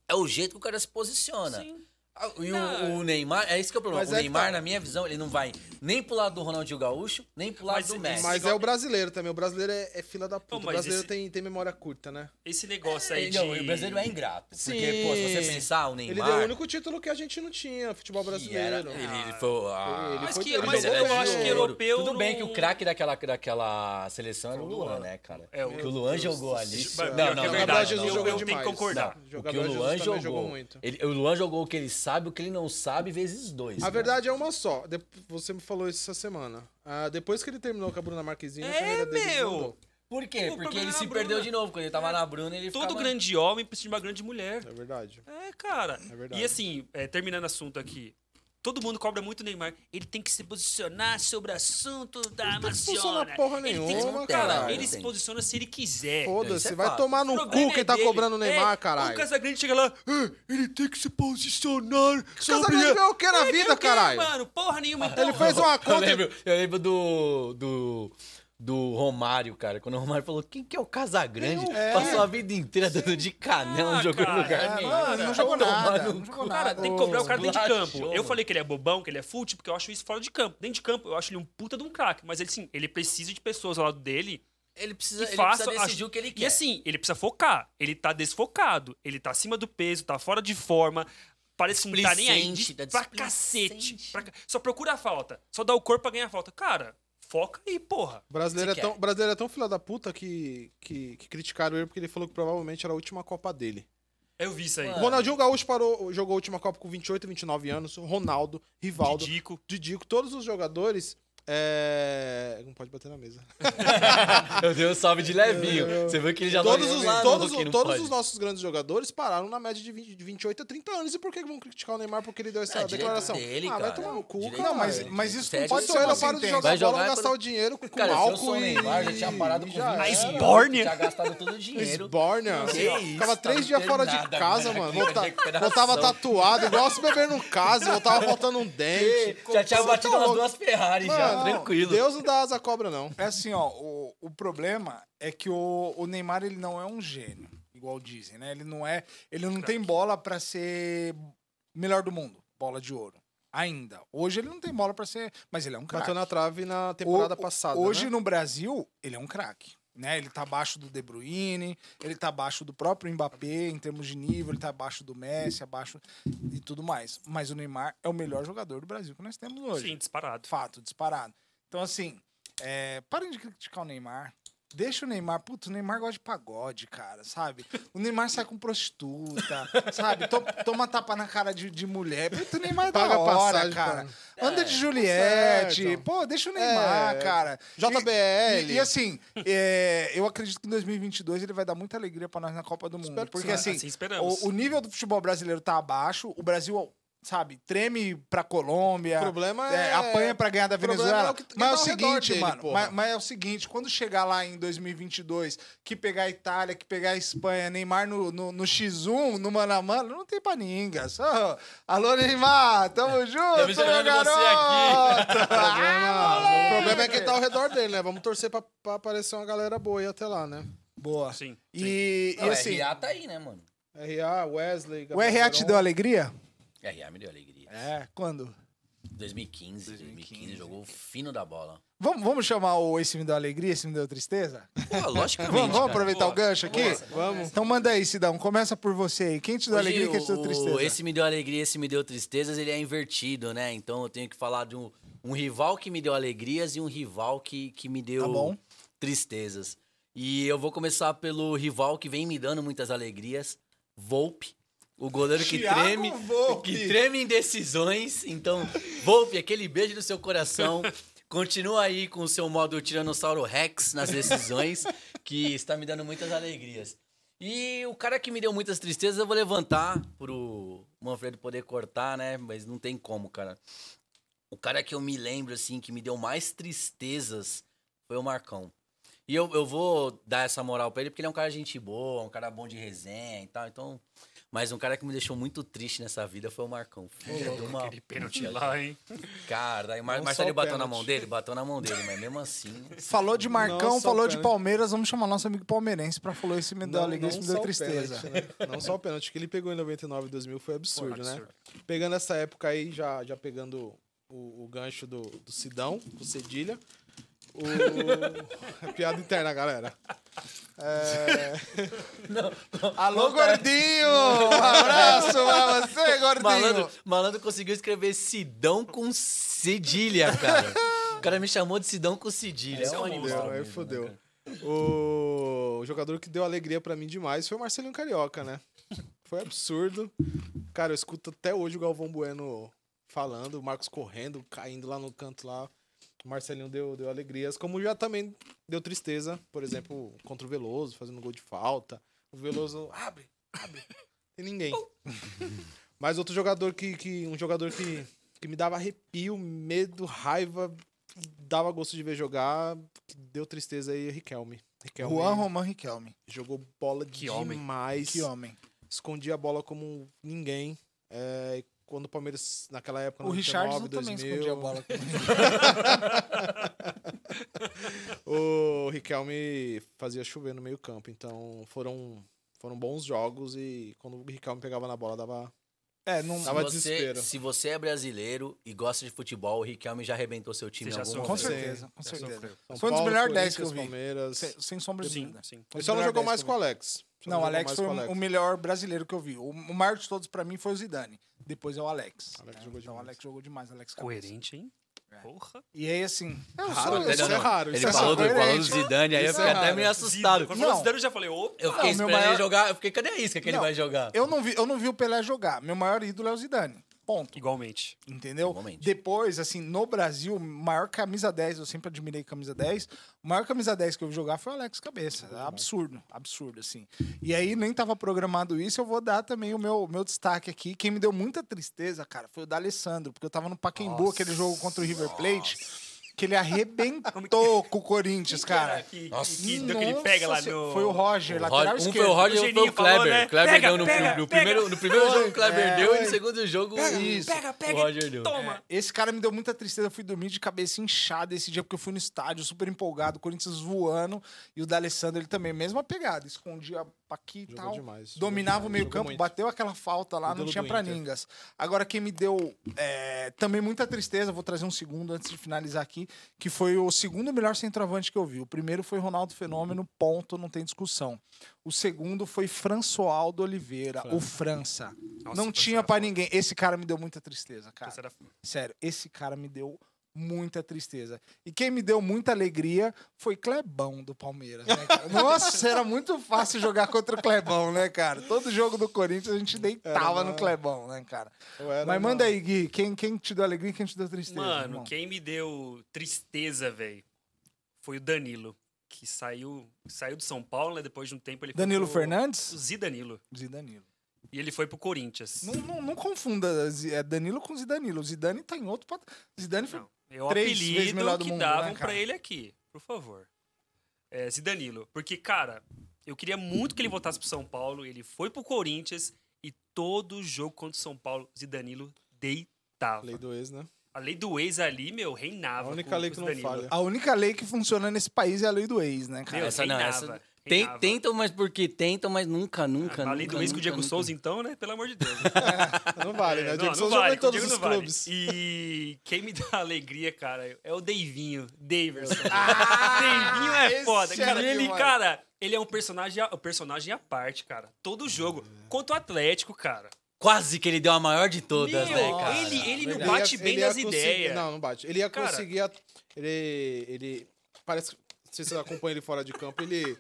É o jeito que o cara se posiciona. Sim. Ah, E o, o Neymar, é isso que é o problema. Mas o é Neymar, tá. na minha visão, ele não vai nem pro lado do Ronaldinho Gaúcho, nem pro lado Mas do Messi. Mas é o brasileiro também. O brasileiro é, é fila da puta. Não, o brasileiro esse- tem, tem memória curta, né? Esse negócio aí Ele- de... não, o brasileiro é ingrato. Porque, Sim. pô, se você pensar, o Ele Neymar... deu o único título que a gente não tinha, futebol que brasileiro. era- ele, ele foi... ah, Ele Mas foi- que- ele mas eu acho que europeu Tudo bem que o craque daquela, daquela seleção era o Luan, né, cara? É, o- que o Luan jogou ali. Não, que é não, não, O que o Luan jogou. Ele, o Luan jogou o que ele sabe, o que ele não sabe, vezes dois. A cara. verdade é uma só. De- Você me falou isso essa semana. Ah, depois que ele terminou com a Bruna Marquezine, a É, carreira dele meu! Por quê? O Porque ele é se a perdeu de novo. Quando ele tava na Bruna, ele Todo ficava... grande homem precisa de uma grande mulher. É verdade. É, cara. É verdade. E assim, é, terminando o assunto aqui. Todo mundo cobra muito o Neymar. Ele tem que se posicionar sobre o assunto da posicionar Amazônia. porra ele tem que nenhuma, se... Cara, ele se posiciona se ele quiser. Foda-se, é vai tomar no O cu quem é tá dele. cobrando o Neymar, É, caralho. O Casagrande chega lá, "Ah, ele tem que se posicionar sobre... Casagrande ganhou o que na É, vida, ganhou o quê, caralho? mano? Porra nenhuma, então. Ele fez uma Eu conta. lembro, eu lembro do, do, do Romário, cara. Quando o Romário falou, quem que é o Casagrande? É. Passou a vida inteira dando de canela, Ah, não jogou em cara, lugar é, nenhum. mano, não Vai jogou nada, no não jogou Cara, nada. tem que cobrar o cara dentro de campo. Eu falei que ele é bobão, que ele é fute, porque eu acho isso fora de campo. Dentro de campo, eu acho ele um puta de um craque. Mas ele, sim, ele precisa de pessoas ao lado dele Ele precisa, que ele façam... precisa decidir o que ele quer. E assim, ele precisa focar. Ele tá desfocado. Ele tá acima do peso, tá fora de forma. Parece que não tá nem aí. Tá Pra cacete. Pra Só procura a falta. Só dá o corpo pra ganhar a falta. Cara, foca aí, porra. O brasileiro, é tão, quer. brasileiro é tão filho da puta que, que, que criticaram ele porque ele falou que provavelmente era a última Copa dele. Eu vi isso aí. O Mano. Ronaldinho Gaúcho parou, jogou a última Copa com 28, 29 anos. Ronaldo, Rivaldo, Didico. Didico, todos os jogadores É... Não pode bater na mesa. Eu dei um salve de levinho. Você viu que ele já todos não os, lá todos, não todos pode. os nossos grandes jogadores pararam na média de, 20, de 28 a 30 anos. E por que vão criticar o Neymar porque ele deu essa É, declaração? dele, ah, vai cara. tomar no cu, Direito cara. Não, mas, mas isso não pode Se ser eu paro de jogar Vai bola, jogar vai gastar quando- o dinheiro com Cara, álcool o e... Neymar, já tinha parado com já 20 A esbórnia. Tinha gastado todo o dinheiro. Esbórnia. Que isso, Ficava tá três dias fora de casa, mano. Voltava tatuado, igual se beber no caso. Voltava faltando um dente. Já tinha batido tá umas louco. duas Ferrari já, Tranquilo. Deus não dá asa à cobra, não. É assim, ó, o, o problema é que o, o Neymar ele não é um gênio, igual dizem, né? Ele não é, ele não tem bola pra ser melhor do mundo, bola de ouro. Ainda. Hoje ele não tem bola pra ser, mas ele é um craque. Bateu na trave na temporada O- passada. Hoje né? no Brasil, ele é um craque. Né? Ele tá abaixo do De Bruyne, ele tá abaixo do próprio Mbappé em termos de nível, ele tá abaixo do Messi, abaixo e tudo mais. Mas o Neymar é o melhor jogador do Brasil que nós temos hoje. Sim, disparado. Fato, disparado. Então, assim, é, parem de criticar o Neymar. Deixa o Neymar. Puta, o Neymar gosta de pagode, cara, sabe? O Neymar sai com prostituta, sabe? To- toma tapa na cara de, de mulher. Puta, o Neymar é da Paga hora, passagem, cara. pra- Anda de tá Juliette. certo. Pô, deixa o Neymar, É, cara. JBL. E, e assim, é, eu acredito que em 2022 ele vai dar muita alegria pra nós na Copa do Mundo. Espero que porque, sim. assim, Assim o, o nível do futebol brasileiro tá abaixo. O Brasil, sabe, treme pra Colômbia. O problema É, é... apanha pra ganhar da o Venezuela. é o que- quem mas é o tá redor seguinte, dele, mano. Mas, mas é o seguinte: quando chegar lá em 2022, que pegar a Itália, que pegar a Espanha, Neymar no, no, no X1, no mano a mano, não tem paninga. Só. Alô, Neymar, tamo junto, Tamo esperando meu você garoto. O problema, Ah, o problema é quem tá ao redor dele, né? Vamos torcer pra, pra aparecer uma galera boa aí até lá, né? Boa. Sim. E, Não, e assim, RA tá aí, né, mano? RA, Wesley... o RA te deu alegria? RA me deu alegria. É, quando? 2015, 2015, jogou o fino da bola. Vamos, vamos chamar o Esse Me Deu Alegria, Esse Me Deu Tristeza? Pô, logicamente, Vamos, vamos cara. aproveitar o gancho aqui? Vamos. Então manda aí, Sidão. Começa por você aí. Quem te deu Hoje, alegria e quem te deu o- tristeza? Esse me deu alegria, esse me deu tristezas, ele é invertido, né? Então eu tenho que falar de um, um rival que me deu alegrias e um rival que, que me deu Tá bom. tristezas. E eu vou começar pelo rival que vem me dando muitas alegrias, Volpe. O goleiro que Thiago treme, Volpe. que treme em decisões. Então, Volpe, aquele beijo no seu coração. Continua aí com o seu modo Tiranossauro Rex nas decisões, que está me dando muitas alegrias. E o cara que me deu muitas tristezas, eu vou levantar pro Manfredo poder cortar, né? Mas não tem como, cara. O cara que eu me lembro, assim, que me deu mais tristezas foi o Marcão. E eu, eu vou dar essa moral pra ele, porque ele é um cara gente boa, um cara bom de resenha e tal. Então. Mas um cara que me deixou muito triste nessa vida foi o Marcão. Filho uma Aquele pênalti lá, hein? Cara, aí o Mar Não Marcelo só o bateu na pênalti. mão dele? Bateu na mão dele, mas mesmo assim. Falou de Marcão, Não, falou o de. Palmeiras. Vamos chamar nosso amigo palmeirense pra falar esse me deu alegria, esse me deu o tristeza. pênalti, né? Não só o pênalti que ele pegou em 99 e 2000 foi absurdo, Pô, né? absurdo. Pegando essa época aí, já, já pegando o, o gancho do, do Sidão, do Cedilha. O... Piada interna, galera. É... Alô, gordinho! Um abraço pra você, gordinho! Malandro, malandro conseguiu escrever Sidão com cedilha, cara. O cara me chamou de Sidão com cedilha. É é um animal. Aí fodeu. né, cara? O jogador que deu alegria pra mim demais foi o Marcelinho Carioca, né? Foi absurdo. Cara, eu escuto até hoje o Galvão Bueno falando, o Marcos correndo, caindo lá no canto lá. Marcelinho deu, deu alegrias, como já também deu tristeza, por exemplo, contra o Veloso, fazendo gol de falta. O Veloso, abre, abre. Tem ninguém. Mas outro jogador que, que um jogador que, que me dava arrepio, medo, raiva, dava gosto de ver jogar, que deu tristeza aí, é Riquelme. Riquelme Juan Roman Riquelme. jogou bola Que homem. demais. Que homem. Escondia a bola como ninguém. É, quando o Palmeiras, naquela época, O 99, Richardson também 2000, escondia a bola. O Riquelme fazia chover no meio campo. Então foram, foram bons jogos e quando o Riquelme pegava na bola dava... É, não... Tava Se você, desespero. se você é brasileiro e gosta de futebol, o Riquelme já arrebentou seu time Você em já algum sofreu. Com certeza, com certeza. sofreu. São Foi um dos melhores 10 que eu vi. Palmeiras. Sem, sem sombra de dúvida. sim. Só não jogou mais 10 com o. Alex. Não, Alex foi com o, Alex. o melhor brasileiro que eu vi. O, o maior de todos pra mim foi o Zidane. Depois é o Alex. Alex né? jogou então o. Alex jogou demais, Alex Cabeça. Coerente, hein? Porra. E aí, assim... Eu Raro, sou, eu isso sou- é raro. Ele isso é falou, do, falou do coerente. Zidane, aí eu Isso é fiquei até meio assustado. Quando falou. Zidane, eu já falei, opa. Eu fiquei Não, esperando ele maior- jogar, eu fiquei, cadê a isca que ele Não. vai jogar? Eu não, vi, eu não vi o Pelé jogar. Meu maior ídolo é o Zidane. Ponto. Igualmente. Entendeu? Igualmente. Depois, assim, no Brasil, maior camisa 10, eu sempre admirei camisa 10. O maior camisa 10 que eu vi jogar foi o Alex Cabeça. É absurdo, absurdo, assim. E aí nem tava programado isso, eu vou dar também o meu, meu destaque aqui. Quem me deu muita tristeza, cara, foi o D'Alessandro, porque eu tava no Pacaembu, Nossa. aquele jogo contra o River Plate, que ele arrebentou com o Corinthians, cara. Que, Nossa. que, que, que ele pega lá no. Foi o Roger, O lateral Roger- um foi o Roger e outro foi o Geninho falou, Kleber. né? Kleber Pega, deu no, pega, no pega. primeiro, no primeiro jogo o Kleber É, deu e no segundo jogo Pega, isso. Pega, pega. o Roger deu. Toma. Esse cara me deu muita tristeza. Eu fui dormir de cabeça inchada esse dia, porque eu fui no estádio super empolgado, o Corinthians voando, e o D'Alessandro, ele também, mesma pegada, escondia aqui e tal. demais, dominava demais, o meio campo, muito. bateu aquela falta lá, não tinha pra Inter. ningas. Agora, quem me deu é, também muita tristeza, vou trazer um segundo antes de finalizar aqui, que foi o segundo melhor centroavante que eu vi. O primeiro foi Ronaldo Fenômeno, ponto, não tem discussão. O segundo foi Françoaldo Oliveira, o França. Nossa, não França tinha foda. ninguém. Esse cara me deu muita tristeza, cara. Sério, esse cara me deu muita tristeza. E quem me deu muita alegria foi Clebão do Palmeiras, né, cara? Nossa, era muito fácil jogar contra o Clebão, né, cara? Todo jogo do Corinthians a gente deitava no Clebão, né, cara? Mas uma- manda aí, Gui, quem, quem te deu alegria e quem te deu tristeza? Mano, irmão? quem me deu tristeza, velho, foi o Danilo. Que saiu, saiu do São Paulo, né? Depois de um tempo ele foi Danilo pro- Fernandes? o Zidanilo. Zidanilo. E ele foi pro Corinthians. Não, não, não confunda é Danilo com Zidanilo. O Zidane tá em outro... pat- Zidane foi... Não, é o três vezes apelido melhor do que mundo, davam né, pra cara? ele aqui, por favor. É, Zidanilo. Porque, cara, eu queria muito que ele voltasse pro São Paulo. Ele foi pro Corinthians e todo jogo contra o São Paulo, Zidanilo deitava. Lei do ex, né? A lei do ex ali, meu, reinava. A única com- lei com que não falha. A única lei que funciona nesse país é a lei do ex, né, cara? Meu, Essa não, reinava, essa- Tem- tentam, mas porque tentam, mas nunca, nunca, A nunca. lei do com o Diego nunca. Souza, então, né? Pelo amor de Deus. Não vale, né? É, O Diego não, Souza não vale, em todos os não vale. clubes. E quem me dá alegria, cara, é o Davinho. Daverson. Ah, Davinho é foda. Cara, ele, cara, ele é um personagem, um personagem à parte, cara. Todo jogo. Contra o Atlético, cara. Quase que ele deu a maior de todas, Meu, né, cara? ele, ele não Ele bate ia- bem ele nas ideias. Não, não bate. Ele ia Cara. conseguir. Ele. Ele. Parece. Não sei se você acompanha ele fora de campo. Ele.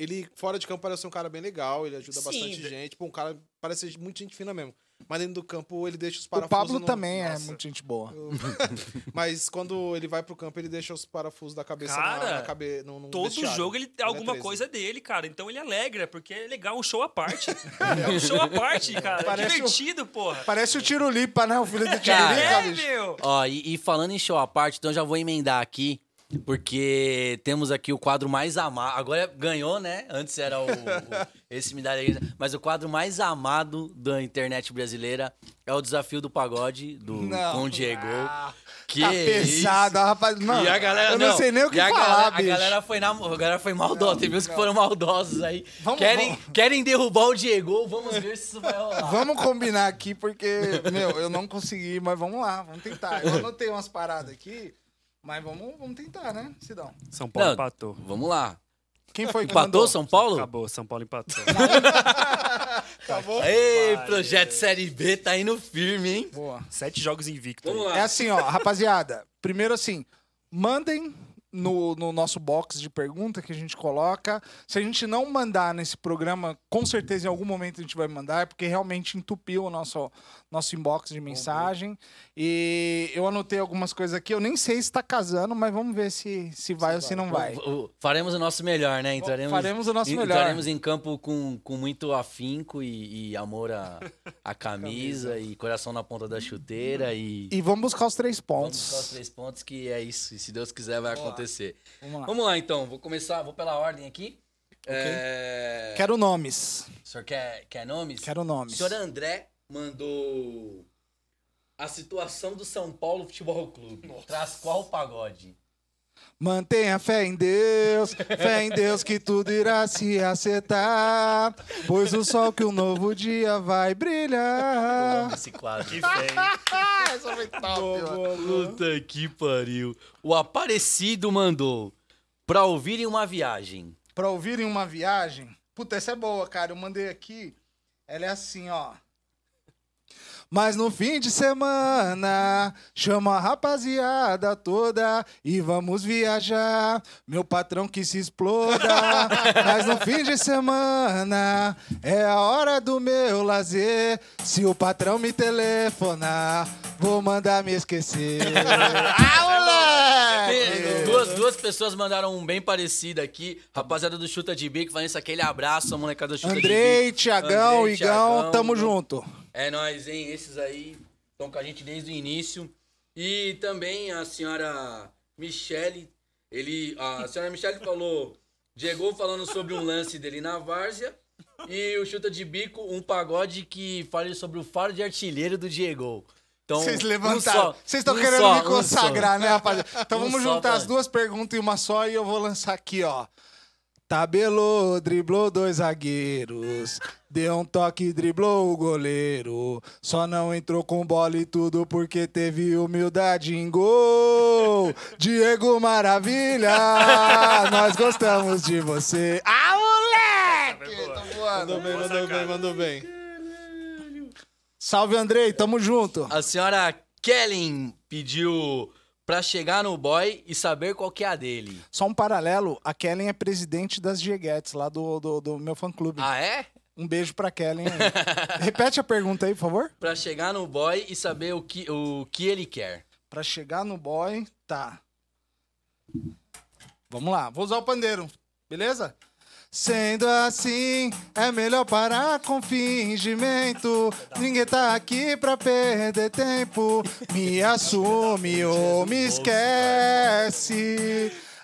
Ele, fora de campo, parece ser um cara bem legal. Ele ajuda Sim, bastante de- gente. Tipo, um cara. Parece ser muito gente fina mesmo. Mas dentro do campo, ele deixa os O parafusos. Pablo no- também é Nossa. muito gente boa. Mas quando ele vai pro campo, ele deixa os parafusos da cabeça Cara, na, na cabe... no, no Todo vestiário. jogo ele tem é alguma 13. coisa dele, cara. Então ele alegra, porque é legal, um show à parte. é um show à parte, cara. Parece o- Divertido, porra. Parece o Tirulipa, né? O filho do Tirulipa, É, bicho. meu. Ó, e, e falando em show à parte, então já vou emendar aqui, porque temos aqui o quadro mais amado. Agora ganhou, né? Antes era o, o- esse me dá alegria. Mas o quadro mais amado da internet brasileira é o desafio do pagode do Não. com Diego. Ah, que tá pesado, isso? rapaz. Não, e a galera eu não, sei nem o que a falar, galera, bicho. A galera foi, na, a galera foi maldosa. Teve uns que foram maldosos aí. Vamos- querem, vamos. querem derrubar o Diego. Vamos ver se isso vai rolar. Vamos combinar aqui, porque, meu, eu não consegui, mas vamos lá, vamos tentar. Eu anotei umas paradas aqui, mas vamos, vamos tentar, né, Sidão? São Paulo Não, empatou. Vamos lá. Quem foi que Empatou mandou? São Paulo? Acabou, São Paulo empatou. Acabou? Ei, Vai, projeto Série B tá indo firme, hein? Boa. Sete jogos invicto. Vamos lá. É assim, ó, rapaziada. Primeiro assim, mandem no, no nosso box de pergunta que a gente coloca. Se a gente não mandar nesse programa, com certeza em algum momento a gente vai mandar, porque realmente entupiu o nosso, nosso inbox de mensagem. E eu anotei algumas coisas aqui. Eu nem sei se tá casando, mas vamos ver se, se vai ou se não vai. O- o- Faremos o nosso melhor, né? Entraremos, Faremos o nosso melhor. Entraremos em campo com, com muito afinco e, e amor à, à camisa, e coração na ponta da chuteira e... E vamos buscar os três Vamos pontos. buscar os três pontos que é isso. E se Deus quiser vai acontecer. Vamos lá. Vamos lá então. Vou começar, vou pela ordem aqui. É... Quero nomes. O senhor quer, quer nomes? Quero O nomes. senhor André mandou a situação do São Paulo Futebol Clube. Traz qual pagode? Mantenha fé em Deus, fé em Deus que tudo irá se acertar, pois o sol que um novo dia vai Eu brilhar. amo esse quadro. Que feio. Essa foi top. Puta que pariu. O Aparecido mandou pra ouvirem uma viagem. Pra ouvirem uma viagem, puta, essa é boa, cara. Eu mandei aqui, ela é assim, ó. Mas no fim de semana, chama a rapaziada toda e vamos viajar. Meu patrão que se exploda. Mas no fim de semana, é a hora do meu lazer. Se o patrão me telefonar, vou mandar me esquecer. ah, Tem- moleque! Duas, duas pessoas mandaram um bem parecido aqui. Rapaziada do Chuta de Bico, isso, aquele abraço, a molecada do Chuta de Andrei, Bico. Tiagão, Andrei, Igão, Thiagão, tamo Igão. junto. É nóis, hein? Esses aí estão com a gente desde o início. E também a senhora Michele, ele, a senhora Michele falou, Diego falando sobre um lance dele na várzea. E o Chuta de Bico, um pagode que fale sobre o faro de artilheiro do Diego. Então, Vocês um levantaram. Vocês estão um querendo só, me um consagrar, né, rapaziada? Então Um vamos só, juntar as duas perguntas em uma só e eu vou lançar aqui, ó. Tabelou, driblou dois zagueiros. Deu um toque, driblou o goleiro. Só não entrou com bola e tudo porque teve humildade em gol. Diego Maravilha, nós gostamos de você. Ah, moleque! Tô voando. Mandou bem, mandou bem, mandou bem. Salve, Andrei, tamo junto. A senhora Kellen pediu pra chegar no boy e saber qual que é a dele. Só um paralelo, a Kellen é presidente das Jeguetes, lá do, do, do meu fã-clube. Ah, é? Um beijo pra Kellen. Repete a pergunta aí, por favor. Pra chegar no boy e saber o que, o que ele quer. Pra chegar no boy, tá. Vamos lá, vou usar o pandeiro, beleza? Sendo assim, é melhor parar com fingimento. Ninguém tá aqui pra perder tempo. Me assume ou me esquece.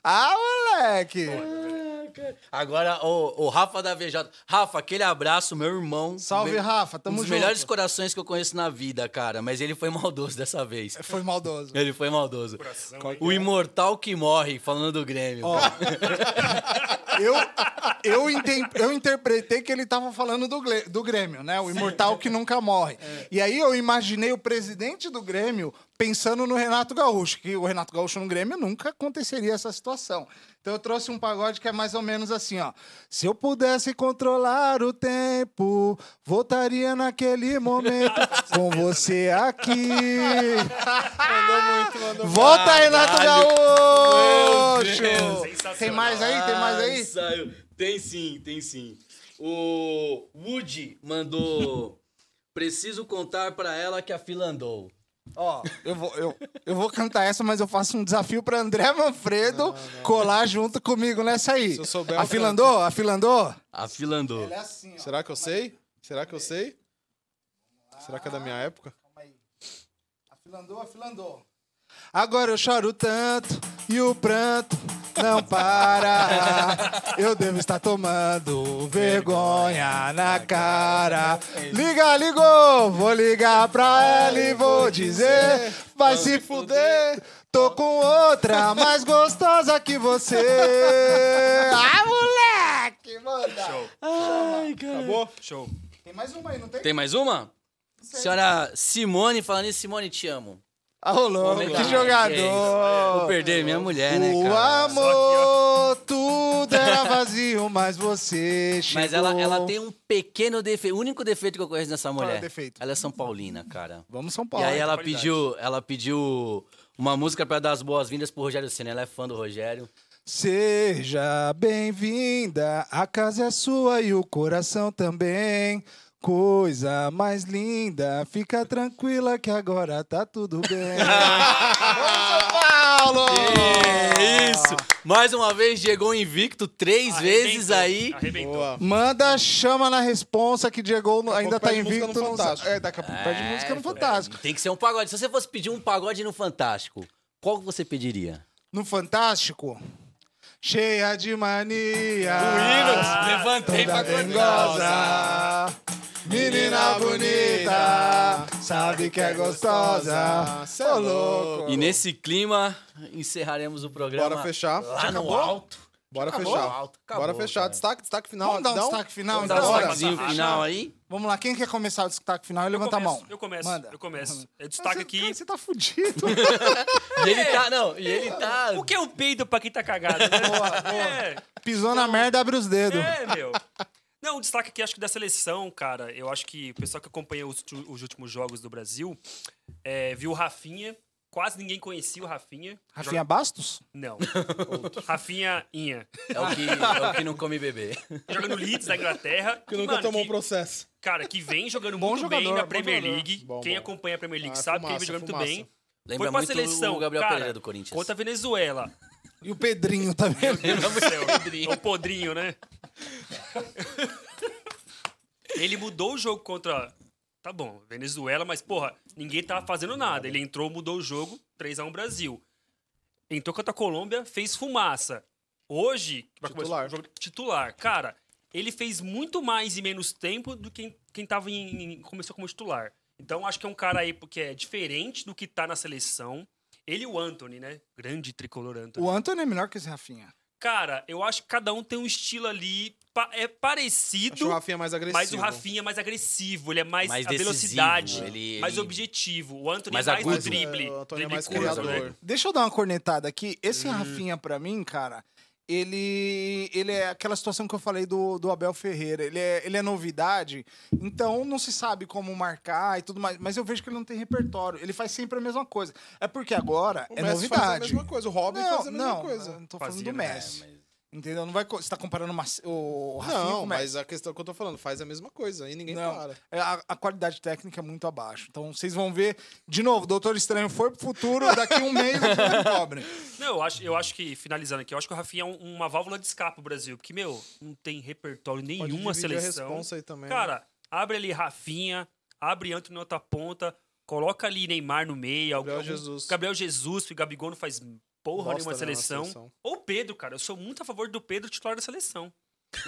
Ah, moleque! Agora, o, o Rafa da VJ. Rafa, aquele abraço, meu irmão. Salve, Me- Rafa, Um tamo dos junto. melhores corações que eu conheço na vida, cara. Mas ele foi maldoso dessa vez. Foi maldoso. Ele foi maldoso. Coração, O imortal que morre, falando do Grêmio. Ó, eu, eu, eu interpretei que ele tava falando do, do Grêmio, né? O imortal que nunca morre. E aí eu imaginei o presidente do Grêmio pensando no Renato Gaúcho, que o Renato Gaúcho no Grêmio nunca aconteceria essa situação. Então eu trouxe um pagode que é mais ou menos assim, ó. Se eu pudesse controlar o tempo, voltaria naquele momento com você aqui. Mandou muito, mandou Volta, Renato Caralho. Gaúcho! Tem mais aí? Tem mais aí? Ah, saiu. Tem sim, tem sim. O Woody mandou. Preciso contar pra ela que a fila andou. Ó, eu vou, eu, eu vou cantar essa, mas eu faço um desafio pra André Manfredo colar junto comigo nessa aí. Se eu souber, eu Afilandou? Afilandou? Andou. é assim, ó. Será que eu sei? Será que eu sei? Será que é da minha época? Calma aí. Afilandou, afilandou. Agora eu choro tanto e o pranto não para. Eu devo estar tomando vergonha na cara. Liga, ligou, vou ligar pra ela e vou dizer: vai se fuder. Tô com outra mais gostosa que você. Ah, moleque! Manda. Show, Ai, cara. Acabou? show. Tem mais uma aí, não tem? Tem mais uma? Senhora Simone, falando isso, Simone, te amo. Ah, rolou. Vamos Que jogador. Vou perder minha mulher, né, O cara? amor, tudo era vazio, mas você chegou. Mas ela, ela tem um pequeno defeito. O único defeito que eu conheço nessa Qual é o mulher. defeito? Ela é São Paulina, cara. Vamos São E Paulo. aí ela pediu, ela pediu uma música pra dar as boas-vindas pro Rogério Senna. Ela é fã do Rogério. Seja bem-vinda, a casa é sua e o coração também. Coisa mais linda, fica tranquila que agora tá tudo bem. Vamos, São Paulo! Isso! Mais uma vez, chegou invicto três vezes Arrebentou, aí. Arrebentou. Boa. Manda chama na responsa que Diego ainda tá invicto. no não Fantástico. É, daqui a pouco pede É, música no Fantástico. Tem que ser um pagode. Se você fosse pedir um pagode no Fantástico, qual você pediria? No Fantástico, cheia de mania. Levantei toda dengosa. Menina bonita, sabe que é gostosa. Cê é Ô, louco. E nesse clima, encerraremos o programa. Bora fechar. Lá no acabou? alto. Bora Acabou. fechar. Acabou, Bora fechar. cara. Destaque, destaque final. Vamos dar um Dá destaque final, Vamos dar então? um Bora. destaquezinho final aí. Vamos lá, quem quer começar o destaque final? Eu Levanta a começo, mão. Eu começo, Manda. eu começo. Eu destaque Você- aqui. cara, Você tá fudido. E ele tá, não, e ele tá... O que é um peido pra quem tá cagado? Né? É, Pisou na merda, abre os dedos. é, meu. Não, um destaque aqui, acho que da seleção, cara. Eu acho que o pessoal que acompanha os, os últimos jogos do Brasil é, viu o Rafinha. Quase ninguém conhecia o Rafinha. Rafinha Bastos? Não. Rafinha Inha. É o que, é o que não come bebê. Joga no Leeds, da Inglaterra. Que nunca Mano, tomou um que- processo. Cara, que vem jogando Bom muito bem jogador, na bom Premier jogador. League. Bom, Quem bom. acompanha a Premier League Ah, sabe que ele fumaça, vem jogando fumaça. muito bem. Lembra Foi pra muito seleção, o Gabriel cara, Pereira do Corinthians. Contra a Venezuela. E o Pedrinho também. Meu Deus do céu. O podrinho, né? Ele mudou o jogo contra. Tá bom, Venezuela, mas, porra, ninguém tava fazendo nada. Ele entrou, mudou o jogo, 3x1 Brasil. Entrou contra a Colômbia, fez fumaça. Hoje, Titular. o jogo titular. Cara, ele fez muito mais em menos tempo do que quem, tava em, em- começou como titular. Então, acho que é um cara aí porque é diferente do que tá na seleção. Ele e o Anthony, né? Grande tricolor Anthony. O Antônio é melhor que esse Rafinha. Cara, eu acho que cada um tem um estilo ali. é Acho o parecido, Rafinha mais agressivo. mas o Rafinha é mais agressivo. Ele é mais, Mais a decisivo, velocidade, ele- mais ele- objetivo. O Anthony Mais é mais agudo. no drible. O Antônio é drible mais curto, criador. né? Deixa eu dar uma cornetada aqui. Esse Hum. Rafinha, pra mim, cara, ele, ele é aquela situação que eu falei do, do Abel Ferreira. Ele é, ele é novidade, então não se sabe como marcar e tudo mais. Mas eu vejo que ele não tem repertório. Ele faz sempre a mesma coisa. É porque agora O é Messi faz a novidade. mesma coisa. O Robin não, faz a mesma não, coisa. eu não tô Fazia, falando do né? Messi. Entendeu? Não vai, você tá comparando o Mas- o Rafinha com Não, o Messi. mas a questão que eu tô falando, faz a mesma coisa. E ninguém Não, para. é, a, a qualidade técnica é muito abaixo. Então vocês vão ver. De novo, Doutor Estranho foi pro futuro, daqui um mês o filme cobre. Não, eu acho, eu acho que, finalizando aqui, eu acho que o Rafinha é um- uma válvula de escape pro Brasil. Porque, meu, não tem repertório nenhuma seleção. responsa aí também. né? Cara, abre ali Rafinha, abre Anthony na outra ponta, coloca ali Neymar no meio. Gabriel algum- Jesus. Gabriel Jesus, o Gabigol não faz porra Bosta, nenhuma né, na seleção. seleção. Ou o Pedro, cara. Eu sou muito a favor do Pedro titular da seleção.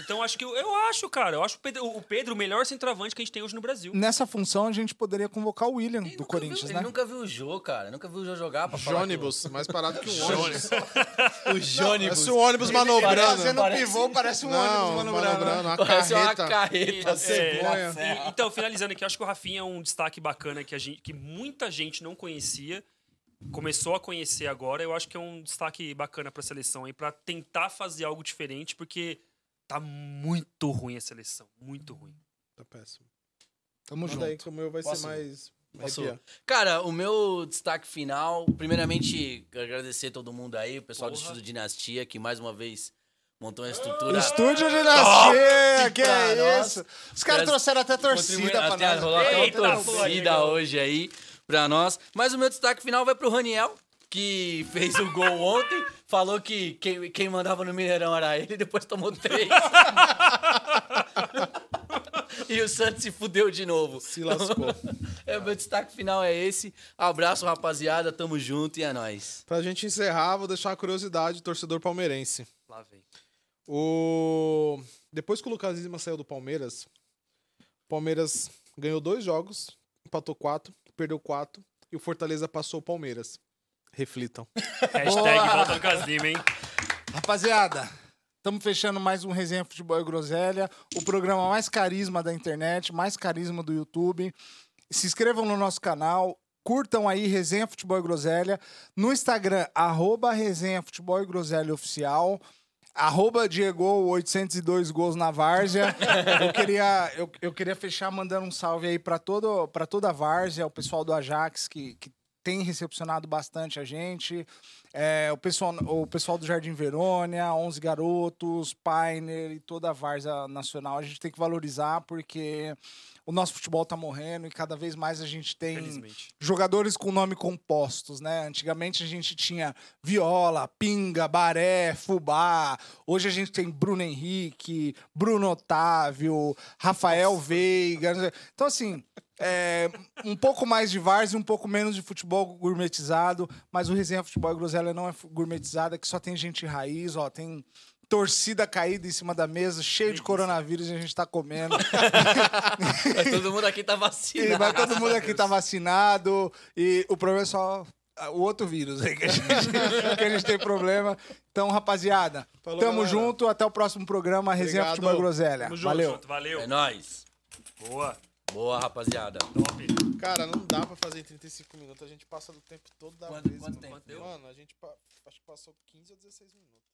Então acho que eu, eu acho, cara. Eu acho o Pedro, o Pedro o melhor centroavante que a gente tem hoje no Brasil. Nessa função, a gente poderia convocar o William Ele do Corinthians, viu, né? Ele nunca viu o Jô, cara. Nunca viu o Jô jogar pra falar. que Jônibus, mais parado que um ônibus. O, o Jônibus. Parece um ônibus Ele manobrando. fazendo Parece- pivô, parece um Não, ônibus manobrando. manobrando, uma Parece uma carreta. carreta. É, e- então, finalizando aqui, eu acho que o Rafinha é um destaque bacana que, a gente, que muita gente não conhecia. Começou a conhecer agora. Eu acho que é um destaque bacana pra seleção aí, pra tentar fazer algo diferente, porque tá muito ruim a seleção. Muito ruim. Tá péssimo. Tamo Manda junto. aí que o meu vai Posso? ser mais... Posso? Cara, o meu destaque final, primeiramente, agradecer todo mundo aí, o pessoal do Porra. Estúdio Dinastia, que mais uma vez montou uma estrutura. Estúdio Dinastia, que é isso? Os caras trouxeram até torcida pra até nós. rolou até uma torcida hoje aí pra nós. Mas o meu destaque final vai pro Raniel, que fez o gol ontem. Falou que quem, quem mandava no Mineirão era ele, depois tomou três. e o Santos se fudeu de novo. Se lascou. É, o meu destaque final é esse. Abraço, rapaziada. Tamo junto e é nóis. Pra gente encerrar, vou deixar uma curiosidade, torcedor palmeirense. Lá vem. O... Depois que o Lucas Lima saiu do Palmeiras, o Palmeiras ganhou dois jogos, empatou quatro, perdeu quatro, e o Fortaleza passou o Palmeiras. Reflitam. Hashtag volta no Caslima, hein? Rapaziada, estamos fechando mais um Resenha Futebol e Groselha, o programa mais carisma da internet, mais carisma do YouTube. Se inscrevam no nosso canal, curtam aí Resenha Futebol e Groselha, no Instagram, arroba Resenha Futebol e Groselha Oficial, arroba Diego 802 gols na várzea. Eu queria, eu, eu queria fechar mandando um salve aí para para toda a várzea, o pessoal do Ajax que, que tem recepcionado bastante a gente. É, o, pessoal, o pessoal do Jardim Verônia, 11 Garotos, Pioneer e toda a Várzea Nacional. A gente tem que valorizar porque o nosso futebol tá morrendo e cada vez mais a gente tem Felizmente. jogadores com nome compostos, né? Antigamente a gente tinha Viola, Pinga, Baré, Fubá. Hoje a gente tem Bruno Henrique, Bruno Otávio, Rafael Veiga. Então, assim, é, um pouco mais de várzea e um pouco menos de futebol gourmetizado, mas o Resenha Futebol e Groselha não é fu- gourmetizada, que só tem gente raiz, ó, tem torcida caída em cima da mesa, cheio de coronavírus e a gente tá comendo. Mas todo mundo aqui tá E vacinado. mas todo mundo aqui tá vacinado. E o problema é só o outro vírus aí que a gente, que a gente tem problema. Então, rapaziada, Falou, tamo galera. junto. Até o próximo programa. Resenha Obrigado. Futebol e Groselha. Tamo junto, Valeu. junto. Valeu. É nóis. Boa. Boa, rapaziada. Top. Cara, não dá pra fazer em 35 minutos. A gente passa do tempo todo da Quanto- vez. quanto mano. tempo? Mano, a gente acho que passou 15 ou 16 minutos.